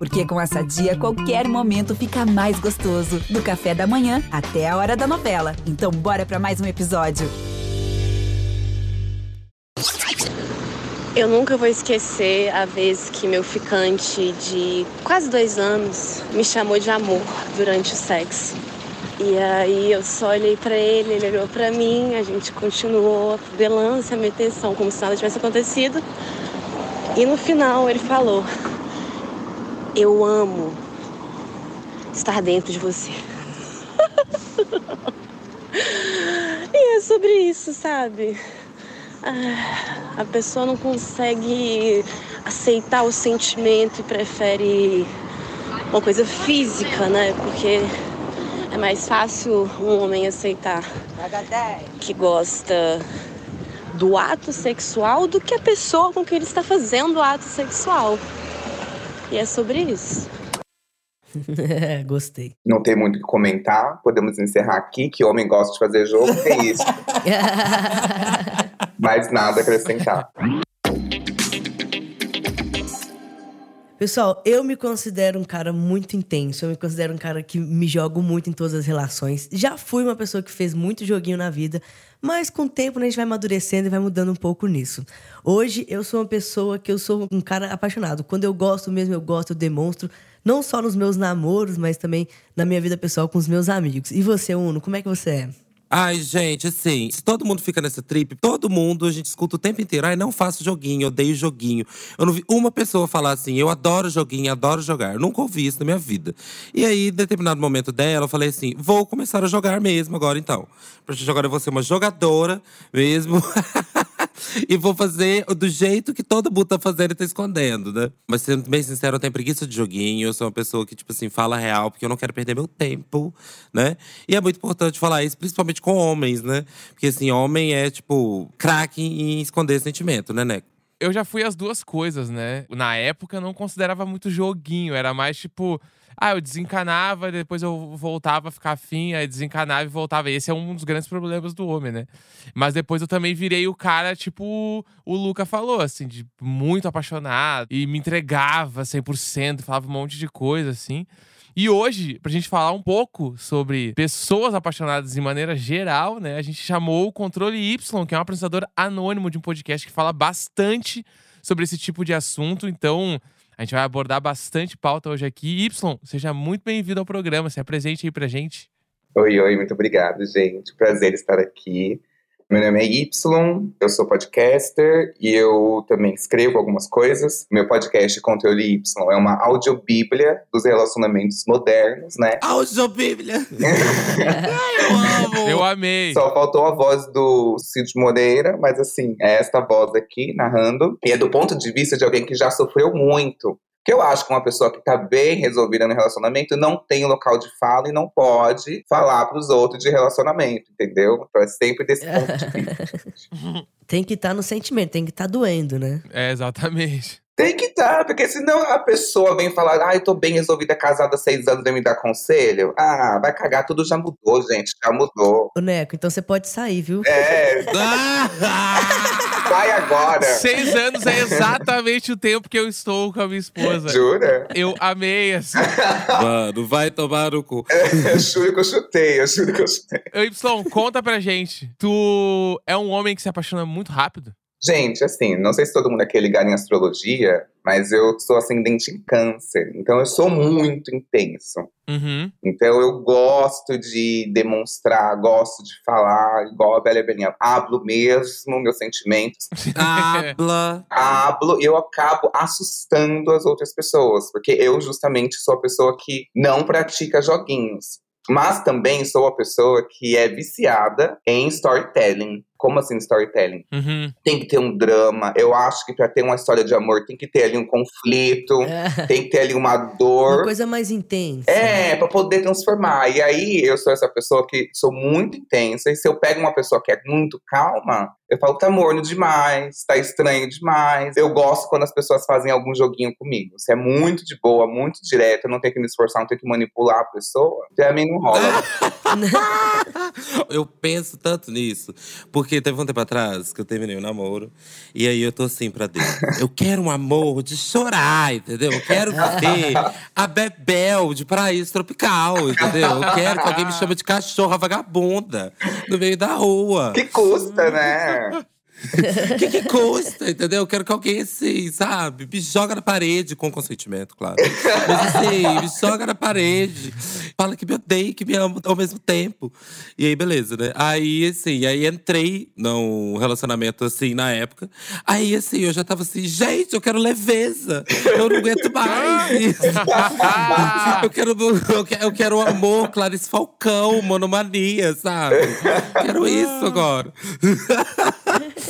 Porque com essa dia, qualquer momento fica mais gostoso. Do café da manhã até a hora da novela. Então, bora para mais um episódio. Eu nunca vou esquecer a vez que meu ficante de quase dois anos me chamou de amor durante o sexo. E aí eu só olhei para ele, ele olhou para mim, a gente continuou belando a minha atenção como se nada tivesse acontecido. E no final ele falou: Eu amo estar dentro de você. e é sobre isso, sabe? Ah, a pessoa não consegue aceitar o sentimento e prefere uma coisa física, né? Porque é mais fácil um homem aceitar que gosta do ato sexual do que a pessoa com que ele está fazendo o ato sexual. E é sobre isso. Gostei. Não tem muito o que comentar, podemos encerrar aqui. Que homem gosta de fazer jogo, é isso. Mais nada a acrescentar. Pessoal, eu me considero um cara muito intenso. Eu me considero um cara que me jogo muito em todas as relações. Já fui uma pessoa que fez muito joguinho na vida, mas com o tempo né, a gente vai amadurecendo e vai mudando um pouco nisso. Hoje eu sou uma pessoa que eu sou um cara apaixonado. Quando eu gosto mesmo, eu gosto, eu demonstro. Não só nos meus namoros, mas também na minha vida pessoal com os meus amigos. E você, Uno, como é que você é? Ai, gente, assim, se todo mundo fica nessa trip, todo mundo, a gente escuta o tempo inteiro. Ai, não faço joguinho, odeio joguinho. Eu não vi uma pessoa falar assim, eu adoro joguinho, adoro jogar. Eu nunca ouvi isso na minha vida. E aí, em determinado momento dela, eu falei assim: vou começar a jogar mesmo agora então. Gente agora eu vou ser uma jogadora mesmo. e vou fazer do jeito que todo mundo tá fazendo e tá escondendo, né? Mas sendo bem sincero, eu tenho preguiça de joguinho. Eu sou uma pessoa que, tipo assim, fala real, porque eu não quero perder meu tempo, né? E é muito importante falar isso, principalmente com homens, né? Porque, assim, homem é, tipo, craque em esconder sentimento, né, Neco? Eu já fui as duas coisas, né? Na época eu não considerava muito joguinho, era mais tipo ah, eu desencanava, depois eu voltava a ficar afim, aí desencanava e voltava. Esse é um dos grandes problemas do homem, né? Mas depois eu também virei o cara, tipo, o Luca falou, assim, de muito apaixonado e me entregava 100%, falava um monte de coisa, assim. E hoje, pra gente falar um pouco sobre pessoas apaixonadas de maneira geral, né? A gente chamou o Controle Y, que é um apresentador anônimo de um podcast que fala bastante sobre esse tipo de assunto. Então, a gente vai abordar bastante pauta hoje aqui. Y, seja muito bem-vindo ao programa. Se apresente aí pra gente. Oi, oi, muito obrigado, gente. Prazer estar aqui. Meu nome é Y, eu sou podcaster e eu também escrevo algumas coisas. Meu podcast Conteúdo Y é uma audiobíblia dos relacionamentos modernos, né? Audiobíblia! eu amo! Eu amei! Só faltou a voz do Cid Moreira, mas assim, é esta voz aqui narrando. E é do ponto de vista de alguém que já sofreu muito que eu acho que uma pessoa que está bem resolvida no relacionamento não tem local de fala e não pode falar para os outros de relacionamento, entendeu? Então é sempre desse ponto de vista. tem que estar tá no sentimento, tem que estar tá doendo, né? É, exatamente. Tem que estar, tá, porque senão a pessoa vem falar, ah, eu tô bem resolvida, casada há seis anos, vem me dar conselho. Ah, vai cagar, tudo já mudou, gente, já mudou. Ô, Neco, então você pode sair, viu? É. Vai agora. Seis anos é exatamente o tempo que eu estou com a minha esposa. Jura? Eu amei, assim. Mano, vai tomar no cu. É, eu juro que eu chutei, eu juro que eu chutei. Y, conta pra gente. Tu é um homem que se apaixona muito rápido? Gente, assim, não sei se todo mundo aqui é ligado em astrologia, mas eu sou ascendente em câncer, então eu sou muito intenso. Uhum. Então eu gosto de demonstrar, gosto de falar, igual a Bela Belinha. Hablo mesmo meus sentimentos. Habla. Hablo e eu acabo assustando as outras pessoas, porque eu justamente sou a pessoa que não pratica joguinhos. Mas também sou a pessoa que é viciada em storytelling. Como assim storytelling? Uhum. Tem que ter um drama. Eu acho que para ter uma história de amor tem que ter ali um conflito, é. tem que ter ali uma dor. Uma coisa mais intensa. É, para poder transformar. E aí eu sou essa pessoa que sou muito intensa. E se eu pego uma pessoa que é muito calma, eu falo, tá morno demais, tá estranho demais. Eu gosto quando as pessoas fazem algum joguinho comigo. Se é muito de boa, muito direto, eu não tenho que me esforçar, não tenho que manipular a pessoa, pra mim não rola. eu penso tanto nisso. Porque teve um tempo atrás que eu terminei o namoro. E aí eu tô assim pra Deus. Eu quero um amor de chorar, entendeu? Eu quero viver a Bebel de paraíso tropical, entendeu? Eu quero que alguém me chame de cachorra vagabunda no meio da rua. Que custa, né? there. O que, que custa, entendeu? Eu quero que alguém, assim, sabe, me joga na parede, com consentimento, claro. Mas assim, me joga na parede. Fala que me odeia, que me ama ao mesmo tempo. E aí, beleza, né? Aí, assim, aí entrei num relacionamento, assim, na época. Aí, assim, eu já tava assim, gente, eu quero leveza. Eu não aguento mais eu, quero, eu quero, eu quero amor, Clarice Falcão, monomania, sabe? Quero isso agora.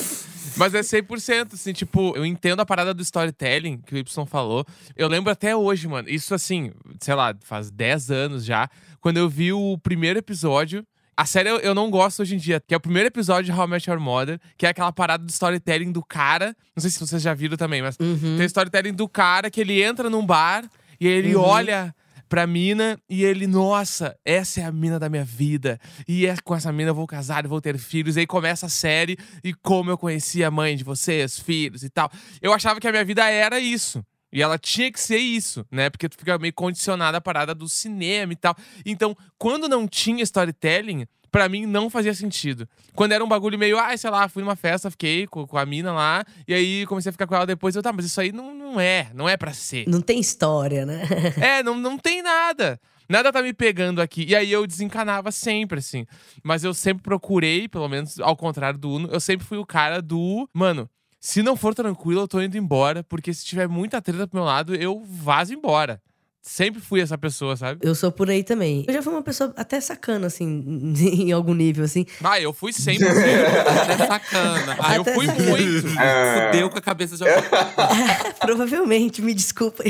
Mas é 100%, assim, tipo, eu entendo a parada do storytelling que o Y falou. Eu lembro até hoje, mano. Isso, assim, sei lá, faz 10 anos já. Quando eu vi o primeiro episódio. A série eu, eu não gosto hoje em dia, que é o primeiro episódio de How I Met Your Mother, que é aquela parada do storytelling do cara. Não sei se vocês já viram também, mas tem storytelling do cara que ele entra num bar e ele olha pra mina e ele, nossa, essa é a mina da minha vida. E é com essa mina eu vou casar e vou ter filhos. E aí começa a série e como eu conheci a mãe de vocês, filhos e tal. Eu achava que a minha vida era isso. E ela tinha que ser isso, né? Porque tu fica meio condicionada à parada do cinema e tal. Então, quando não tinha storytelling, pra mim não fazia sentido. Quando era um bagulho meio, ah, sei lá, fui numa festa, fiquei com, com a mina lá, e aí comecei a ficar com ela depois. Eu, tá, mas isso aí não, não é, não é pra ser. Não tem história, né? É, não, não tem nada. Nada tá me pegando aqui. E aí eu desencanava sempre, assim. Mas eu sempre procurei, pelo menos ao contrário do Uno, eu sempre fui o cara do. Mano, se não for tranquilo, eu tô indo embora. Porque se tiver muita treta pro meu lado, eu vazo embora. Sempre fui essa pessoa, sabe? Eu sou por aí também. Eu já fui uma pessoa até sacana, assim, em algum nível, assim. Ah, eu fui sempre. Até sacana. Ah, eu Até fui sacana. muito. Fudeu com a cabeça de alguém. Provavelmente, me desculpa.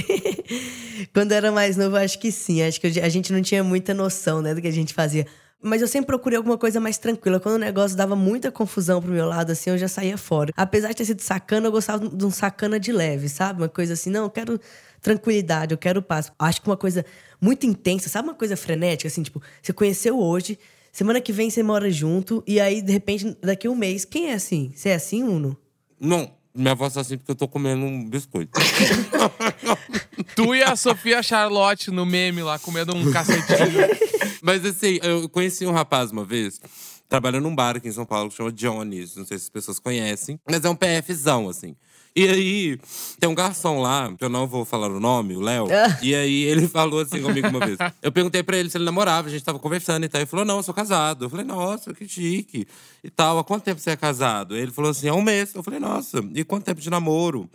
Quando eu era mais novo, acho que sim. Acho que eu- a gente não tinha muita noção, né, do que a gente fazia. Mas eu sempre procurei alguma coisa mais tranquila. Quando o negócio dava muita confusão pro meu lado, assim, eu já saía fora. Apesar de ter sido sacana, eu gostava de um sacana de leve, sabe? Uma coisa assim, não, eu quero tranquilidade, eu quero paz. Acho que uma coisa muito intensa, sabe? Uma coisa frenética, assim, tipo, você conheceu hoje, semana que vem você mora junto, e aí, de repente, daqui a um mês, quem é assim? Você é assim, Uno? Não, minha voz tá assim porque eu tô comendo um biscoito. Tu e a Sofia Charlotte no meme lá, comendo um cacetinho. Mas assim, eu conheci um rapaz uma vez, trabalhando num bar aqui em São Paulo, que chama Johnny's. Não sei se as pessoas conhecem. Mas é um PFzão, assim. E aí, tem um garçom lá, que eu não vou falar o nome, o Léo. e aí, ele falou assim comigo uma vez. Eu perguntei pra ele se ele namorava, a gente tava conversando e tal. Ele falou, não, eu sou casado. Eu falei, nossa, que chique. E tal, há quanto tempo você é casado? Ele falou assim, há um mês. Eu falei, nossa, e quanto tempo de namoro?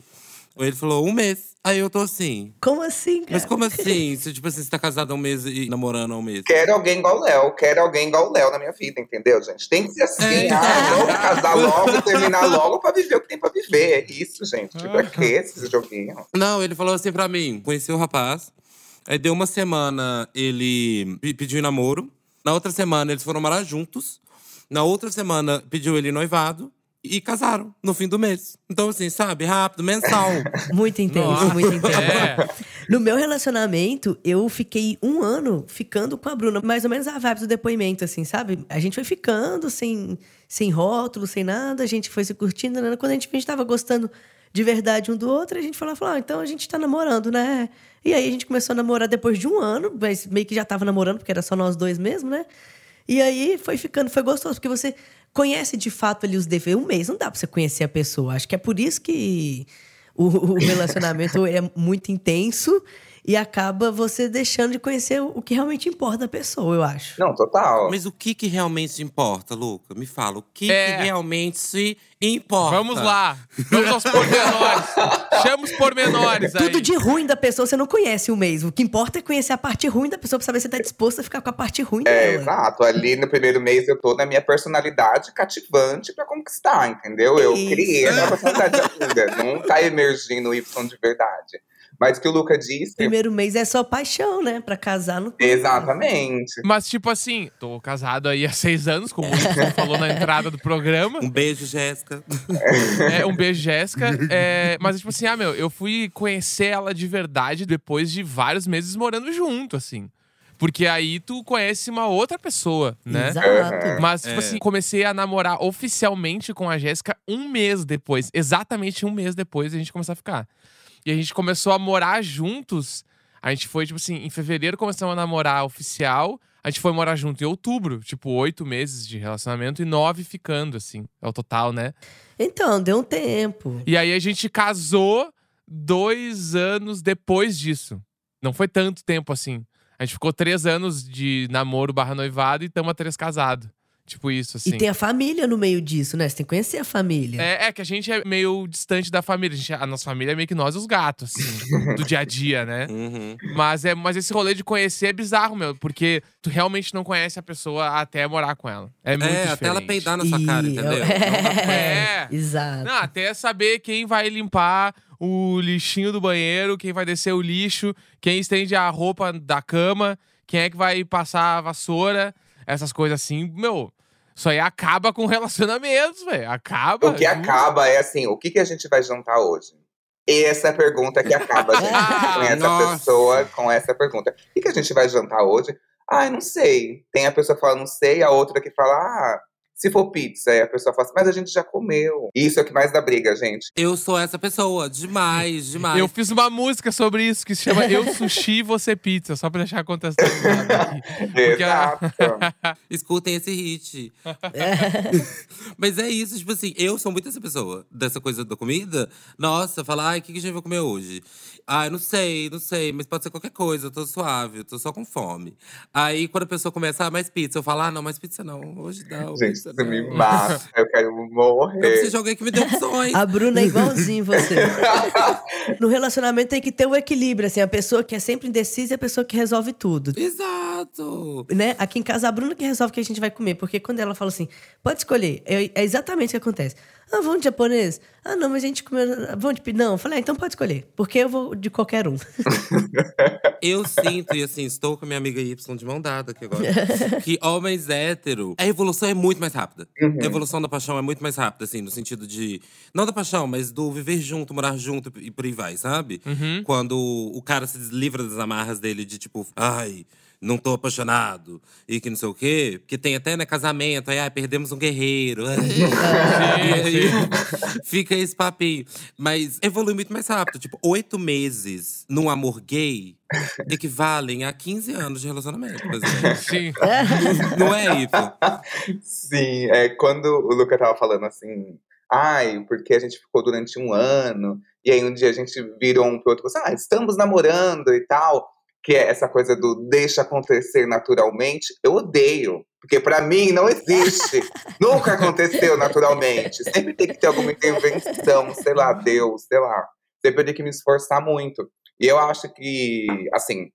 Ele falou, um mês. Aí eu tô assim, Como assim, cara? mas como assim? Se, tipo assim, você tá casado há um mês e namorando há um mês? Quero alguém igual o Léo, quero alguém igual o Léo na minha vida, entendeu, gente? Tem que ser assim, É. ah, vamos casar logo, terminar logo pra viver o que tem pra viver. É isso, gente. Tipo, é que esse joguinho? Não, ele falou assim pra mim: conheci o rapaz. Aí deu uma semana, ele pe- pediu em namoro. Na outra semana, eles foram morar juntos. Na outra semana, pediu ele noivado. E casaram no fim do mês. Então, assim, sabe? Rápido, mensal. Muito intenso, Nossa, muito intenso. é. No meu relacionamento, eu fiquei um ano ficando com a Bruna. Mais ou menos a vibe do depoimento, assim, sabe? A gente foi ficando sem, sem rótulo, sem nada. A gente foi se curtindo. né? Quando a gente, a gente tava gostando de verdade um do outro, a gente falou, falou ah, então a gente tá namorando, né? E aí a gente começou a namorar depois de um ano. Mas meio que já tava namorando, porque era só nós dois mesmo, né? E aí foi ficando, foi gostoso, porque você conhece de fato ali os defeitos. Um mês não dá pra você conhecer a pessoa. Acho que é por isso que o, o relacionamento é muito intenso e acaba você deixando de conhecer o, o que realmente importa da pessoa, eu acho. Não, total. Mas o que que realmente importa, Luca? Me fala, o que, É. que realmente se importa? Vamos lá. Vamos aos pormenores. Chama os pormenores aí. Tudo de ruim da pessoa você não conhece um mês. O que importa é conhecer a parte ruim da pessoa pra saber se você tá disposto a ficar com a parte ruim É, dela. exato. Ali no primeiro mês eu tô na minha personalidade cativante pra conquistar, entendeu? Eu Isso. criei a minha personalidade ainda. Não tá emergindo o Y de verdade. Mas o que o Luca disse. Primeiro mês é só paixão, né? Pra casar no Exatamente. Mas, tipo assim, tô casado aí há seis anos, como o Wilson falou na entrada do programa. Um beijo, Jéssica. É, um beijo, Jéssica. É, mas, tipo assim, ah, meu, eu fui conhecer ela de verdade depois de vários meses morando junto, assim. Porque aí tu conhece uma outra pessoa, né? Exato. Mas, tipo É. assim, comecei a namorar oficialmente com a Jéssica um mês depois. Exatamente um mês depois a gente começou a ficar. E a gente começou a morar juntos. A gente foi, tipo assim, em fevereiro começamos a namorar oficial. A gente foi morar junto em outubro. Tipo, oito meses de relacionamento e nove ficando, assim. É o total, né? Então, deu um tempo. E aí a gente casou dois anos depois disso. Não foi tanto tempo assim. A gente ficou três anos de namoro barra noivado e estamos a três casados. Tipo isso, assim. E tem a família no meio disso, né? Você tem que conhecer a família. É, é que a gente é meio distante da família. A, gente- a nossa família é meio que nós e os gatos, assim, do dia a dia, né? Uhum. Mas, é, mas esse rolê de conhecer é bizarro, meu, porque tu realmente não conhece a pessoa até morar com ela. É muito É, diferente. até ela peidar na sua cara, E- entendeu? É. Exato. Não, até saber quem vai limpar o lixinho do banheiro, quem vai descer o lixo, quem estende a roupa da cama, quem é que vai passar a vassoura, essas coisas assim. Meu, isso aí acaba com relacionamentos, velho. Acaba. O que juro. acaba é assim, o que, que a gente vai jantar hoje? Essa é a pergunta que acaba, gente. Ah, com essa nossa. pessoa, com essa pergunta. O que, que a gente vai jantar hoje? Ah, não sei. Tem a pessoa que fala, não sei, a outra que fala, ah, se for pizza. Aí a pessoa fala assim, mas a gente já comeu. Isso é o que mais dá briga, gente. Eu sou essa pessoa. Demais, demais. Eu fiz uma música sobre isso que se chama Eu Sushi Você Pizza, só pra deixar contextualizado aqui. Porque a- Exato. Escutem esse hit. Mas é isso, tipo assim, eu sou muito essa pessoa, dessa coisa da comida. Nossa, falar, ai, o que, que a gente vai comer hoje? Ai, não sei, não sei, mas pode ser qualquer coisa, eu tô suave, eu tô só com fome. Aí quando a pessoa começa, ah, mais pizza, eu falo, ah, não, mais pizza não, hoje não. Gente, pizza você me não. mata. Eu quero Eu morrer. preciso de alguém que me dê opções. A Bruna é igualzinho você. No relacionamento tem que ter o equilíbrio, assim, a pessoa que é sempre indecisa e a pessoa que resolve tudo. Exato. Né? Aqui em casa, a Bruna que resolve o que a gente vai comer. Porque quando ela fala assim, pode escolher, é, é exatamente o que acontece. Ah, vamos de japonês? Ah, não, mas a gente comeu. Vamos de. Não, eu falei, ah, então pode escolher. Porque eu vou de qualquer um. Eu sinto, e assim, estou com a minha amiga Y de mão dada aqui agora, que homens hétero, a evolução é muito mais rápida. Uhum. A evolução da paixão é muito mais rápida, assim, no sentido de. Não da paixão, mas do viver junto, morar junto e por aí vai, sabe? Uhum. Quando o cara se livra das amarras dele de tipo, ai, não tô apaixonado e que não sei o quê. Porque tem até, né, casamento, aí, ai, perdemos um guerreiro. e aí fica esse papinho. Mas evolui muito mais rápido. Tipo, oito meses num amor gay equivalem a 15 anos de relacionamento. Sim. Não é isso? Sim, é quando o Luca tava falando assim, ai, porque a gente ficou durante um ano, e aí um dia a gente virou um pro outro e falou assim, ah, estamos namorando e tal, que é essa coisa do deixa acontecer naturalmente, eu odeio. Porque pra mim não existe. Nunca aconteceu naturalmente. Sempre tem que ter alguma intervenção, sei lá, Deus, sei lá. Sempre tem que me esforçar muito. E eu acho que, assim,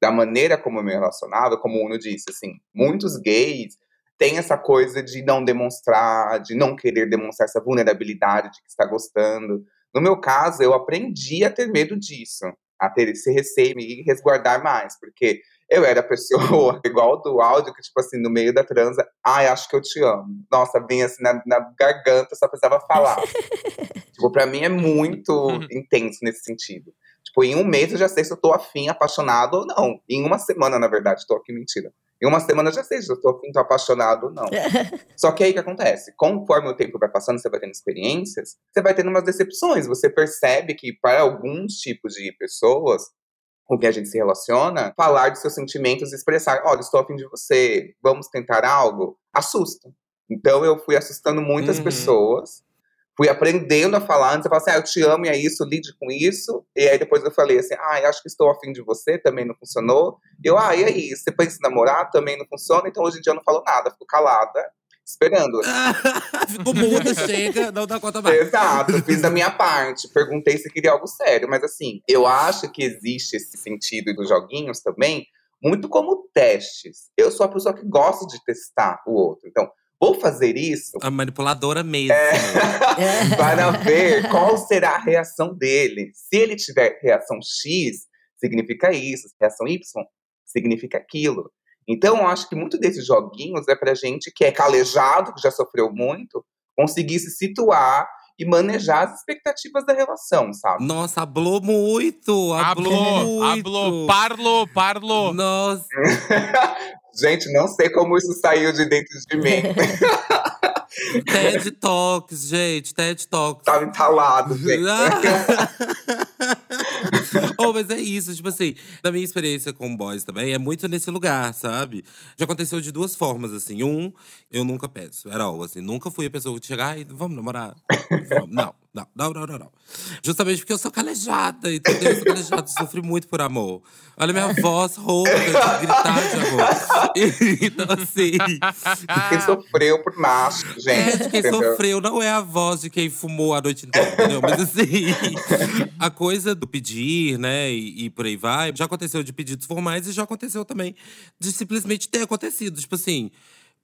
da maneira como eu me relacionava, como o Uno disse, assim, muitos gays têm essa coisa de não demonstrar, de não querer demonstrar essa vulnerabilidade de que está gostando. No meu caso, eu aprendi a ter medo disso, a ter esse receio e resguardar mais, porque eu era a pessoa igual do áudio, que, tipo assim, no meio da transa, ai, acho que eu te amo. Nossa, vinha assim na, na garganta, só precisava falar. tipo, pra mim é muito intenso nesse sentido. Tipo, em um mês eu já sei se eu tô afim, apaixonado ou não. Em uma semana, na verdade, tô aqui, mentira. Em uma semana já sei se eu tô afim, tô apaixonado ou não. Só que aí o que acontece? Conforme o tempo vai passando, você vai tendo experiências, você vai tendo umas decepções. Você percebe que para alguns tipos de pessoas com quem a gente se relaciona, falar de seus sentimentos, expressar, olha, estou afim de você, vamos tentar algo, assusta. Então eu fui assustando muitas Uhum. pessoas, fui aprendendo a falar, antes eu falava assim, ah, eu te amo, e é isso, lide com isso. E aí depois eu falei assim, ah, acho que estou afim de você, também não funcionou. E eu, ah, e aí, você pensa em namorar, também não funciona, então hoje em dia eu não falo nada, fico calada, esperando. Ficou muda, chega, não dá conta mais. Exato, fiz a minha parte. Perguntei se queria algo sério, mas assim, eu acho que existe esse sentido dos joguinhos também, muito como testes. Eu sou a pessoa que gosta de testar o outro. Então, vou fazer isso A manipuladora mesmo. É. para ver qual será a reação dele. Se ele tiver reação X, significa isso. Reação Y, significa aquilo. Então, eu acho que muito desses joguinhos é pra gente que é calejado, que já sofreu muito, conseguir se situar e manejar as expectativas da relação, sabe? Nossa, hablou muito! Hablou, Hablou, muito! hablou, parlo, parlo. Nossa, Gente, não sei como isso saiu de dentro de mim. TED Talks, gente, TED Talks. Tava entalado, gente. oh, mas é isso, tipo assim, da minha experiência com boys também, é muito nesse lugar, sabe? Já aconteceu de duas formas, assim. Um, eu nunca peço, era all, assim. Nunca fui a pessoa que chega, ai, vamos namorar. Vamos. Não, não, não, não, não, não. Justamente porque eu sou calejada, entendeu? Eu sou calejada, sofri muito por amor. Olha minha voz rouca de gritar de amor. então, assim. Quem sofreu por macho, É, gente. de quem entendeu? sofreu, não é a voz de quem fumou a noite inteira, entendeu? Mas assim, a coisa do pedir, né, e, e por aí vai, já aconteceu de pedidos formais e já aconteceu também de simplesmente ter acontecido. Tipo assim,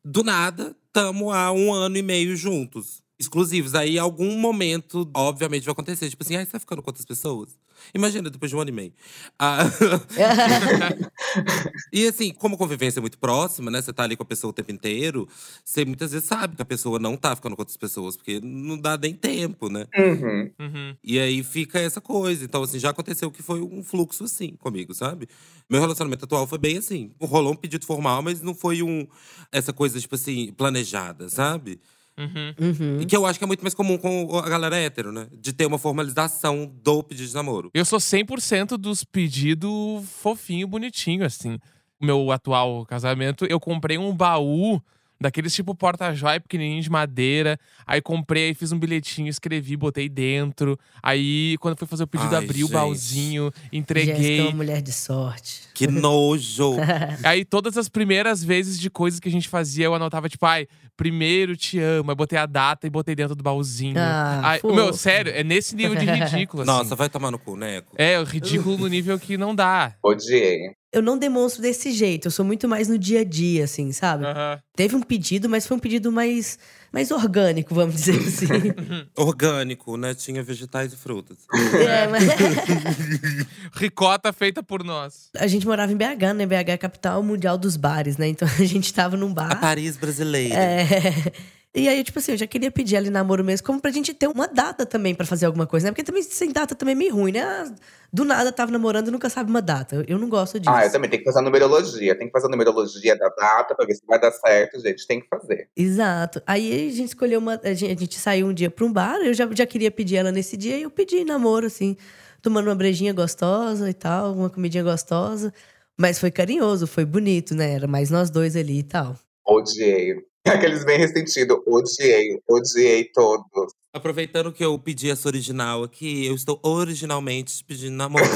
do nada, tamo há um ano e meio juntos. Exclusivos. Aí, em algum momento, obviamente, vai acontecer. Tipo assim, ai, você tá ficando com outras pessoas? Imagina, depois de um ano e meio. Ah, e assim, como a convivência é muito próxima, né? Você tá ali com a pessoa o tempo inteiro, você muitas vezes sabe que a pessoa não tá ficando com outras pessoas, porque não dá nem tempo, né? Uhum. Uhum. E aí fica essa coisa. Então, assim, já aconteceu que foi um fluxo assim comigo, sabe? Meu relacionamento atual foi bem assim. Rolou um pedido formal, mas não foi um essa coisa, tipo assim, planejada, sabe? Uhum. Uhum. E que eu acho que é muito mais comum com a galera hétero, né? De ter uma formalização do pedido de namoro. Eu sou 100% dos pedidos fofinho, bonitinho, assim. O meu atual casamento, eu comprei um baú daqueles tipo porta-joia pequenininho de madeira. Aí comprei, aí fiz um bilhetinho, escrevi, botei dentro. Aí, quando foi fazer o pedido, Ai, abri o gente. baúzinho, Jéssica é entreguei. uma mulher de sorte. Que nojo! Aí, todas as primeiras vezes de coisas que a gente fazia, eu anotava, tipo, ai, primeiro te amo. Aí botei a data e botei dentro do baúzinho. Ah, Ai, fofo. meu, sério, é nesse nível de ridículo, assim. Nossa, vai tomar no cu, Neco. É, o ridículo no nível que não dá. Odiei. Eu não demonstro desse jeito, eu sou muito mais no dia a dia, assim, sabe? Aham. Teve um pedido, mas foi um pedido mais, mais orgânico, vamos dizer assim. Orgânico, né? Tinha vegetais e frutas. é, mas... Ricota feita por nós. A gente morava em BH, né? BH é a capital mundial dos bares, né? Então a gente tava num A bar. Paris brasileira. É. E aí, tipo assim, eu já queria pedir ali namoro mesmo, como pra gente ter uma data também pra fazer alguma coisa, né? Porque também sem data também é meio ruim, né? Ah, Do nada tava namorando e nunca sabe uma data. Eu- não gosto disso. Ah, eu também tenho que fazer a numerologia. Tem que fazer a numerologia da data pra ver se vai dar certo, gente. Tem que fazer. Exato. Aí a gente escolheu uma. A gente, a gente saiu um dia pra um bar, eu já, já queria pedir ela nesse dia, e eu pedi namoro, assim, tomando uma brejinha gostosa e tal, uma comidinha gostosa. Mas foi carinhoso, foi bonito, né? Era mais nós dois ali e tal. Odiei. Aqueles bem ressentidos. Odiei. Odiei todos. Aproveitando que eu pedi essa original aqui, eu estou originalmente pedindo namoro.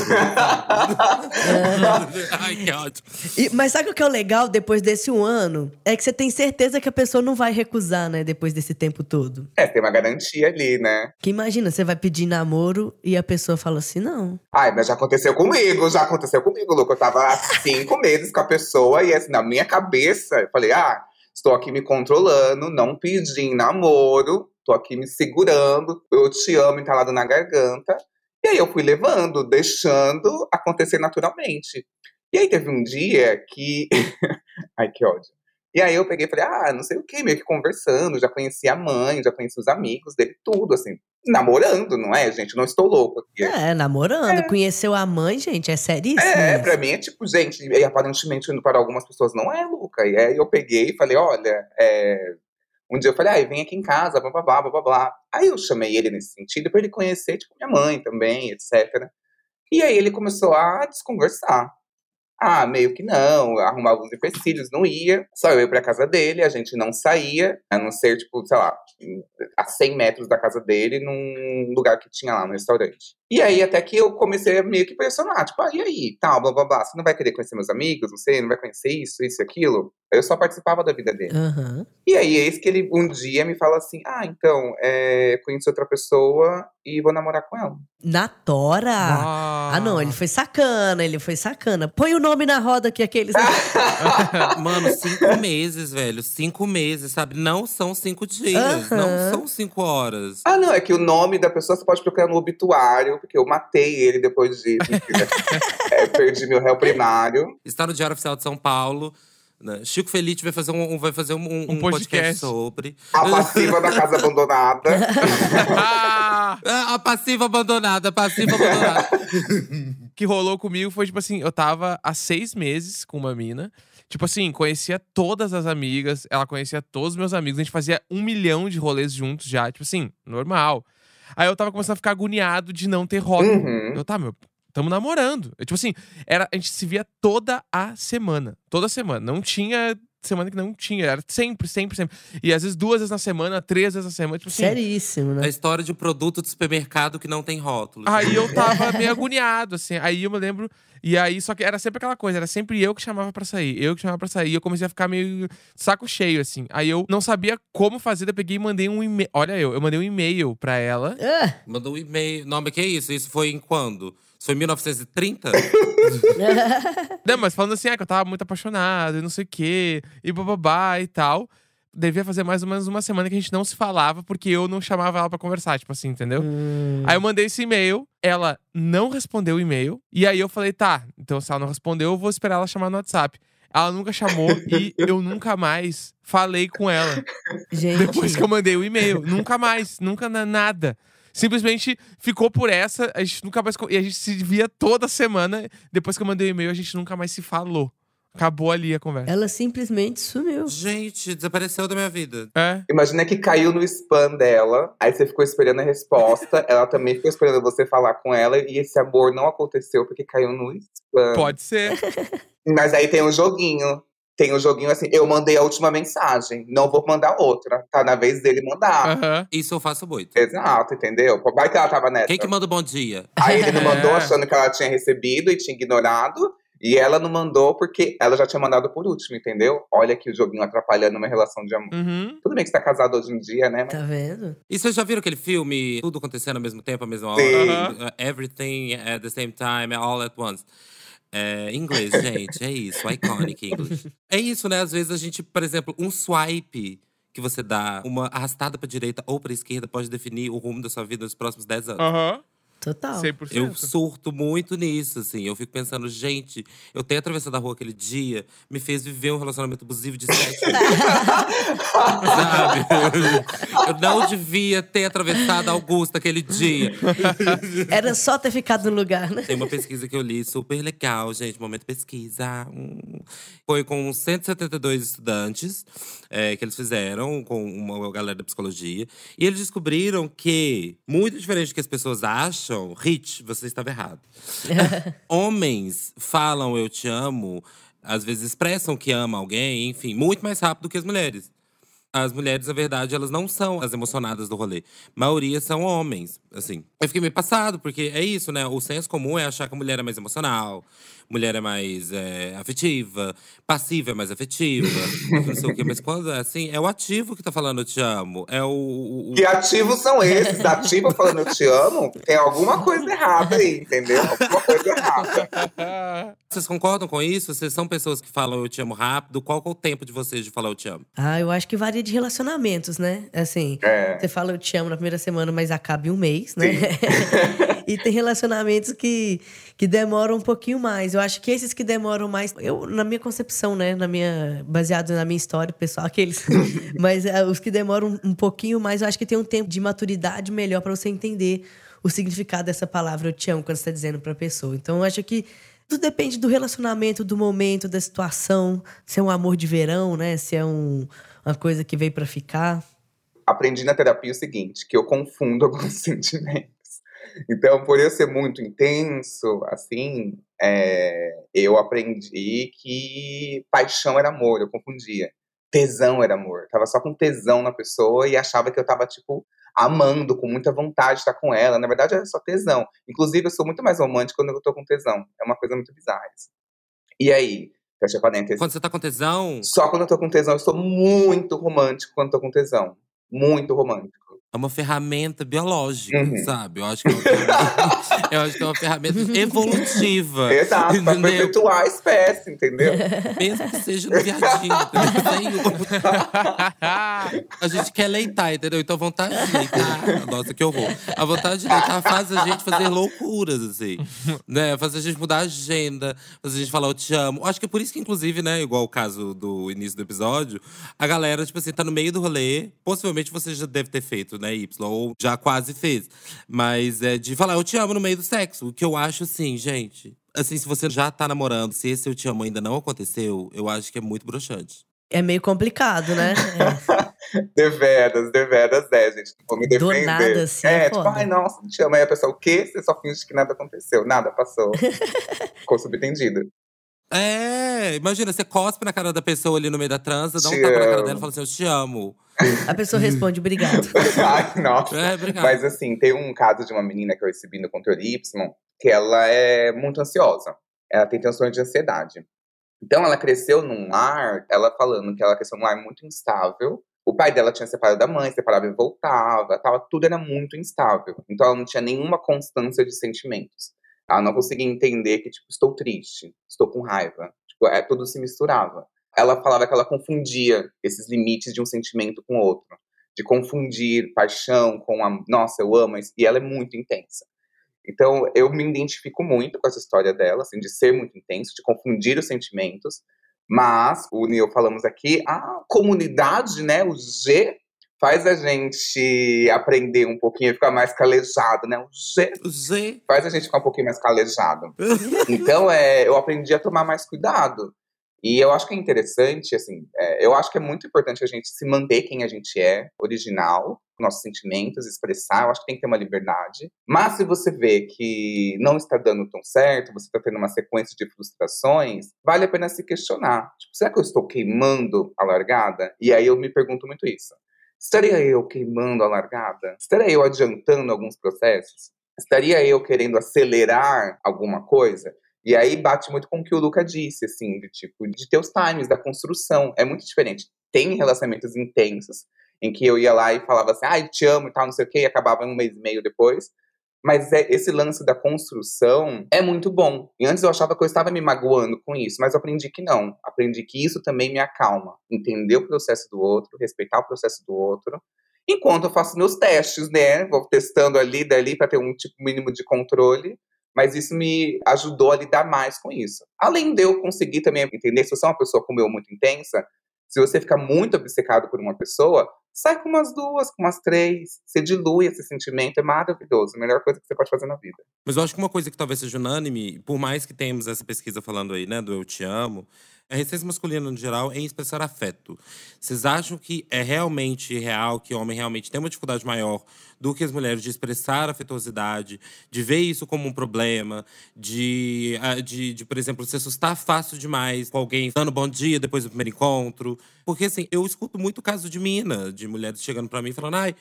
Ai, que ótimo. E- mas sabe o que é o legal depois desse um ano? É que você tem certeza que a pessoa não vai recusar, né? Depois desse tempo todo. É, tem uma garantia ali, né? Que imagina, você vai pedir namoro e a pessoa fala assim: não. Ai, mas já aconteceu comigo, já aconteceu comigo, Luca. Eu tava há cinco meses com a pessoa e assim, na minha cabeça, eu falei, ah, estou aqui me controlando, não pedi namoro, tô aqui me segurando, eu te amo entalado na garganta. E aí eu fui levando, deixando acontecer naturalmente. E aí teve um dia que. Ai, que ódio. E aí eu peguei e falei, ah, não sei o que, meio que conversando, já conheci a mãe, já conheci os amigos dele, tudo, assim. Namorando, não é, gente? Não estou louco aqui. É, namorando. Conheceu a mãe, gente, é seríssimo. É, isso. pra mim é tipo, gente, e aparentemente para algumas pessoas não é, Luca. E aí eu peguei e falei, olha, é, um dia eu falei, ah, vem aqui em casa, blá blá blá blá blá. Aí eu chamei ele nesse sentido pra ele conhecer, tipo, minha mãe também, etc. E aí ele começou a desconversar. Ah, meio que não, arrumar alguns empecilhos, não ia. Só eu ia pra casa dele, a gente não saía, a não ser, tipo, sei lá, a 100 metros da casa dele, num lugar que tinha lá no restaurante. E aí, até que eu comecei a meio que pressionar, tipo, ah, e aí, tal, blá blá blá, você não vai querer conhecer meus amigos, não sei, não vai conhecer isso, isso e aquilo. Eu só participava da vida dele. Aham. E aí, eis que ele um dia me fala assim: ah, então, é, conheci outra pessoa e vou namorar com ela. Na tora? Ah, não, ele foi sacana, ele foi sacana. Põe o nome na roda aqui, aqueles. Mano, cinco meses, velho. Cinco meses, sabe? Não são cinco dias. Aham. Não são cinco horas. Ah, não, é que o nome da pessoa você pode procurar no obituário, porque eu matei ele depois disso. né? É, perdi meu réu primário. Está no Diário Oficial de São Paulo. né? Chico Felite vai fazer um, vai fazer um, um- Um podcast. podcast. sobre. A passiva da casa abandonada. Ah! Ah, a passiva abandonada, a passiva abandonada. que rolou comigo foi, tipo assim, eu tava há seis meses com uma mina. Tipo assim, conhecia todas as amigas, ela conhecia todos os meus amigos. A gente fazia um milhão de rolês juntos já, tipo assim, normal. Aí eu tava começando a ficar agoniado de não ter rótulo. Uhum. Eu, tá, meu, tamo namorando. Eu, tipo assim, era, a gente se via toda a semana. Toda semana. Não tinha semana que não tinha. Era sempre, sempre, sempre. E às vezes duas vezes na semana, três vezes na semana. Tipo assim. Seríssimo, A né? história de um produto de supermercado que não tem rótulo. Aí eu tava meio agoniado, assim. Aí eu me lembro. E aí, só que era sempre aquela coisa, era sempre eu que chamava pra sair. Eu que chamava pra sair. E eu comecei a ficar meio saco cheio, assim. Aí eu não sabia como fazer, daí eu peguei e mandei um e-mail. Olha eu, eu mandei um e-mail pra ela. Ah, Mandou um e-mail. Não, mas que isso? Isso foi em quando? Foi em 1930? Não, mas falando assim, ah, que eu tava muito apaixonado e não sei o quê, e bababá e tal. Devia fazer mais ou menos uma semana que a gente não se falava, porque eu não chamava ela pra conversar, tipo assim, entendeu? hum. Aí eu mandei esse e-mail, ela não respondeu o e-mail, e aí eu falei, tá, então se ela não respondeu, eu vou esperar ela chamar no WhatsApp. Ela nunca chamou e eu nunca mais falei com ela Gente, depois que eu mandei o e-mail. nunca mais, nunca na- nada. Simplesmente ficou por essa, a gente nunca mais. E a gente se via toda semana. Depois que eu mandei o e-mail, a gente nunca mais se falou. Acabou ali a conversa. ela simplesmente sumiu. Gente, desapareceu da minha vida. É. Imagina que caiu no spam dela, aí você ficou esperando a resposta, ela também ficou esperando você falar com ela, e esse amor não aconteceu porque caiu no spam. Pode ser. Mas aí tem um joguinho. Tem um joguinho assim, eu mandei a última mensagem, não vou mandar outra. Tá na vez dele mandar. Aham. Isso eu faço muito. Exato, entendeu? Vai que ela tava nessa. Quem que manda o bom dia? Aí ele não mandou achando que ela tinha recebido e tinha ignorado. E ela não mandou porque ela já tinha mandado por último, entendeu? Olha que o joguinho atrapalhando uma relação de amor. Uhum. Tudo bem que você tá casado hoje em dia, né? Mas Tá vendo? E vocês já viram aquele filme Tudo Acontecendo ao Mesmo Tempo, à mesma hora? Sim. Uh, Everything at the Same Time, All at Once. É, inglês, gente, é isso. Iconic English. É isso, né? Às vezes a gente, por exemplo, um swipe que você dá, uma arrastada pra direita ou pra esquerda, pode definir o rumo da sua vida nos próximos 10 anos. Aham. Total. 100%. Eu surto muito nisso, assim. Eu fico pensando, gente, eu ter atravessado a rua aquele dia me fez viver um relacionamento abusivo de sete anos. Sabe? Eu não devia ter atravessado a Augusta aquele dia. Era só ter ficado no lugar, né? Tem uma pesquisa que eu li super legal, gente. Momento pesquisa. Foi com 172 estudantes é, que eles fizeram com uma galera da psicologia. E eles descobriram que, muito diferente do que as pessoas acham, Rich, você estava errado. Homens falam eu te amo, às vezes expressam que ama alguém, enfim, muito mais rápido que as mulheres. As mulheres, na verdade, elas não são as emocionadas do rolê. A maioria são homens, assim. Eu fiquei meio passado, porque é isso, né? O senso comum é achar que a mulher é mais emocional, mulher é mais é, afetiva, passiva é mais afetiva, não sei o quê. Mas quando é assim, é o ativo que tá falando eu te amo. É o. o- o- que ativos são esses? Ativo falando eu te amo? Tem alguma coisa errada aí, entendeu? Alguma coisa errada. Vocês concordam com isso? Vocês são pessoas que falam eu te amo rápido? Qual é o tempo de vocês de falar eu te amo? Ah, eu acho que varia de relacionamentos, né? Assim, É. você fala eu te amo na primeira semana, mas acaba em um mês, né? e tem relacionamentos que, que demoram um pouquinho mais. Eu acho que esses que demoram mais, eu na minha concepção, né, na minha baseado na minha história pessoal, aqueles, mas é, os que demoram um pouquinho mais, eu acho que tem um tempo de maturidade melhor para você entender o significado dessa palavra eu te amo quando você tá dizendo pra pessoa. Então eu acho que tudo depende do relacionamento, do momento, da situação, se é um amor de verão, né? Se é um, uma coisa que veio pra ficar. Aprendi na terapia o seguinte, que eu confundo alguns sentimentos. Então, por eu ser muito intenso, assim, é, eu aprendi que paixão era amor, eu confundia. Tesão era amor. Tava só com tesão na pessoa e achava que eu tava, tipo, amando, com muita vontade de estar com ela. Na verdade, era só tesão. Inclusive, eu sou muito mais romântico quando eu tô com tesão. É uma coisa muito bizarra. isso. E aí? Fecha parênteses. Quando você tá com tesão. Só quando eu tô com tesão, eu sou muito romântico quando tô com tesão. Muito romântico. É uma ferramenta biológica, Uhum. sabe? Eu acho que é uma ferramenta, eu acho que é uma ferramenta evolutiva. Exato, pra perpetuar a espécie, entendeu? Mesmo que seja no viadinho, entendeu? A gente quer leitar, entendeu? Então a vontade de leitar. Nossa, que horror. A vontade de leitar faz a gente fazer loucuras, assim. Né? Faz a gente mudar a agenda, faz a gente falar eu te amo. Acho que é por isso que, inclusive, né, igual o caso do início do episódio, a galera, tipo assim, tá no meio do rolê. Possivelmente você já deve ter feito, né, Y? Ou já quase fez. Mas é de falar eu te amo no meio do sexo. O que eu acho, assim, gente. Assim, se você já tá namorando, se esse eu te amo ainda não aconteceu, eu acho que é muito broxante. É meio complicado, né? É. Deveras, deveras, é, gente. Não vou me Do defender. nada, assim, É, é tipo, ai, nossa, te amo. Aí a pessoa, o quê? Você só finge que nada aconteceu. Nada passou. Ficou subentendido. É, imagina, você cospe na cara da pessoa ali no meio da transa, dá um Te tapa na cara amo. dela e fala assim: Eu te amo. A pessoa responde, obrigado. ai, nossa. É, obrigado. Mas assim, tem um caso de uma menina que eu recebi no controle Y, que ela é muito ansiosa. Ela tem transtorno de ansiedade. Então ela cresceu num lar, ela falando que ela cresceu num lar muito instável. O pai dela tinha separado da mãe, separava e voltava, tava, tudo era muito instável. Então ela não tinha nenhuma constância de sentimentos. Ela não conseguia entender que, tipo, estou triste, estou com raiva. Tipo, é, tudo se misturava. Ela falava que ela confundia esses limites de um sentimento com outro de confundir paixão com a nossa, eu amo isso, e ela é muito intensa. Então, eu me identifico muito com essa história dela, assim, de ser muito intenso, de confundir os sentimentos, mas, o Neil falamos aqui, a comunidade, né, o G, faz a gente aprender um pouquinho, ficar mais calejado, né, o G O Z. faz a gente ficar um pouquinho mais calejado. Então, é, eu aprendi a tomar mais cuidado. E eu acho que é interessante, assim, é, eu acho que é muito importante a gente se manter quem a gente é, original, nossos sentimentos, expressar. Eu acho que tem que ter uma liberdade. Mas se você vê que não está dando tão certo, você está tendo uma sequência de frustrações, vale a pena se questionar. Tipo, será que eu estou queimando a largada? E aí eu me pergunto muito isso. Estaria eu queimando a largada? Estaria eu adiantando alguns processos? Estaria eu querendo acelerar alguma coisa? E aí bate muito com o que o Luca disse, assim, de tipo, de ter os times da construção. É muito diferente. Tem relacionamentos intensos, em que eu ia lá e falava assim, ai, te amo e tal, não sei o quê, e acabava um mês e meio depois. Mas é, esse lance da construção é muito bom. E antes eu achava que eu estava me magoando com isso, mas eu aprendi que não. Aprendi que isso também me acalma. Entender o processo do outro, respeitar o processo do outro. Enquanto eu faço meus testes, né? Vou testando ali, dali, para ter um tipo mínimo de controle. Mas isso me ajudou a lidar mais com isso. Além de eu conseguir também entender, se você é uma pessoa como eu muito intensa, se você ficar muito obcecado por uma pessoa, sai com umas duas, com umas três. Você dilui esse sentimento, é maravilhoso. A melhor coisa que você pode fazer na vida. Mas eu acho que uma coisa que talvez seja unânime, por mais que tenhamos essa pesquisa falando aí, né, do eu te amo, a resistência masculina no geral é em expressar afeto. Vocês acham que é realmente real, que o homem realmente tem uma dificuldade maior do que as mulheres de expressar afetuosidade, de ver isso como um problema, de, ah, de, de, por exemplo, se assustar fácil demais com alguém dando bom dia depois do primeiro encontro? Porque, assim, eu escuto muito caso de mina, de mulheres chegando pra mim e falando, ai,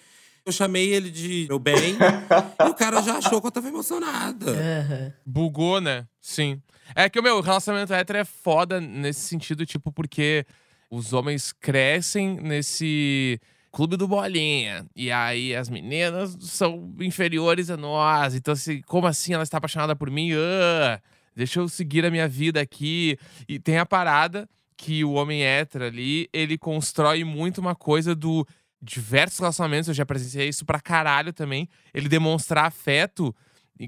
eu chamei ele de meu bem, e o cara já achou que eu tava emocionada. Aham. Bugou, né? Sim. É que o meu relacionamento hétero é foda nesse sentido, tipo, porque os homens crescem nesse clube do bolinha. E aí as meninas são inferiores a nós. Então, assim, como assim ela está apaixonada por mim? Ah, deixa eu seguir a minha vida aqui. E tem a parada que o homem hétero ali, ele constrói muito uma coisa do diversos relacionamentos, eu já presenciei isso pra caralho também. Ele demonstrar afeto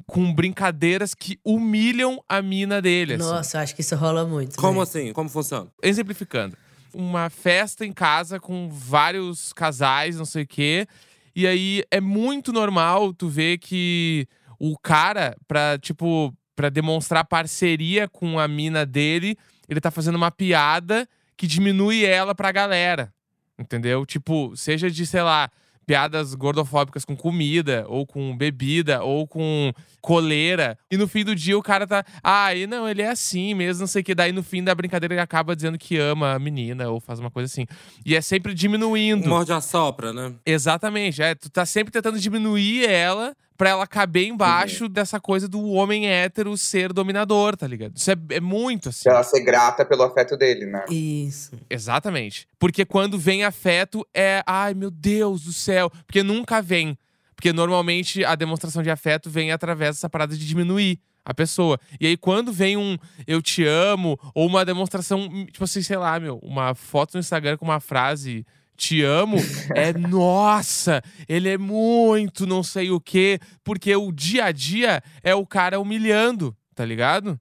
com brincadeiras que humilham a mina dele. assim. Nossa, eu acho que isso rola muito. Como né? assim? Como funciona? Exemplificando. Uma festa em casa com vários casais, não sei o quê. E aí é muito normal tu ver que o cara, pra, tipo, pra demonstrar parceria com a mina dele, ele tá fazendo uma piada que diminui ela pra galera. Entendeu? Tipo, seja de, sei lá, piadas gordofóbicas com comida, ou com bebida, ou com coleira. E no fim do dia o cara tá. Ah, e não, ele é assim mesmo, não sei o que. Daí no fim da brincadeira ele acaba dizendo que ama a menina, ou faz uma coisa assim. E é sempre diminuindo. Morde a sopra, né? Exatamente. É, tu tá sempre tentando diminuir ela pra ela caber embaixo dessa coisa do homem hétero ser dominador, tá ligado? Isso é, é muito assim. Pra ela ser grata pelo afeto dele, né? Isso. Exatamente. Porque quando vem afeto é, ai meu Deus do céu, porque nunca vem. Porque normalmente a demonstração de afeto vem através dessa parada de diminuir a pessoa. E aí quando vem um eu te amo ou uma demonstração, tipo assim, sei lá, meu, uma foto no Instagram com uma frase te amo, é nossa, ele é muito não sei o quê, porque o dia a dia é o cara humilhando, tá ligado?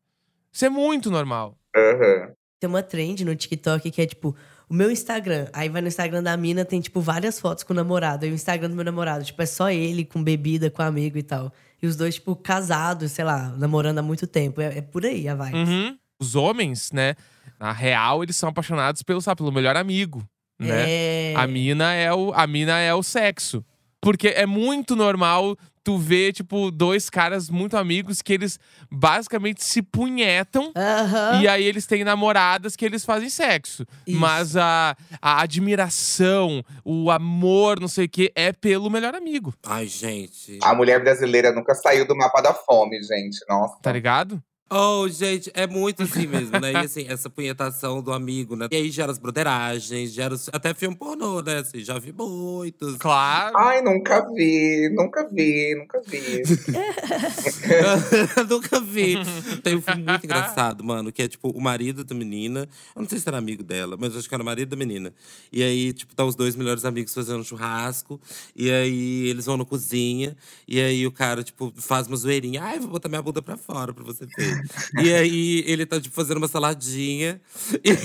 Isso é muito normal. Aham. Tem uma trend no TikTok que é tipo, o meu Instagram. Aí vai no Instagram da mina, tem, tipo, várias fotos com o namorado. Aí o Instagram do meu namorado, tipo, é só ele com bebida, com amigo e tal. E os dois, tipo, casados, sei lá, namorando há muito tempo. É, é por aí a vibe. Uhum. Os homens, né, na real, eles são apaixonados pelo, sabe, pelo melhor amigo, né? É. A mina é o, a mina é o sexo. Porque é muito normal tu ver, tipo, dois caras muito amigos que eles basicamente se punhetam. E aí eles têm namoradas que eles fazem sexo. Isso. Mas a, a admiração, o amor, não sei o quê, é pelo melhor amigo. Ai, gente. A mulher brasileira nunca saiu do mapa da fome, gente. Nossa. Tá ligado? Oh, gente, é muito assim mesmo, né? E assim, essa punhetação do amigo, né? E aí gera as broderagens, gera os- até filme pornô, né? Assim, já vi muitos. Claro. Ai, nunca vi, nunca vi, nunca vi. Nunca vi. Tem um filme muito engraçado, mano, que é tipo o marido da menina. Eu não sei se era amigo dela, mas eu acho que era o marido da menina. E aí, tipo, tá os dois melhores amigos fazendo um churrasco. E aí eles vão na cozinha. E aí o cara, tipo, faz uma zoeirinha. Ai, vou botar minha bunda pra fora pra você ver. E aí ele tá, tipo, fazendo uma saladinha.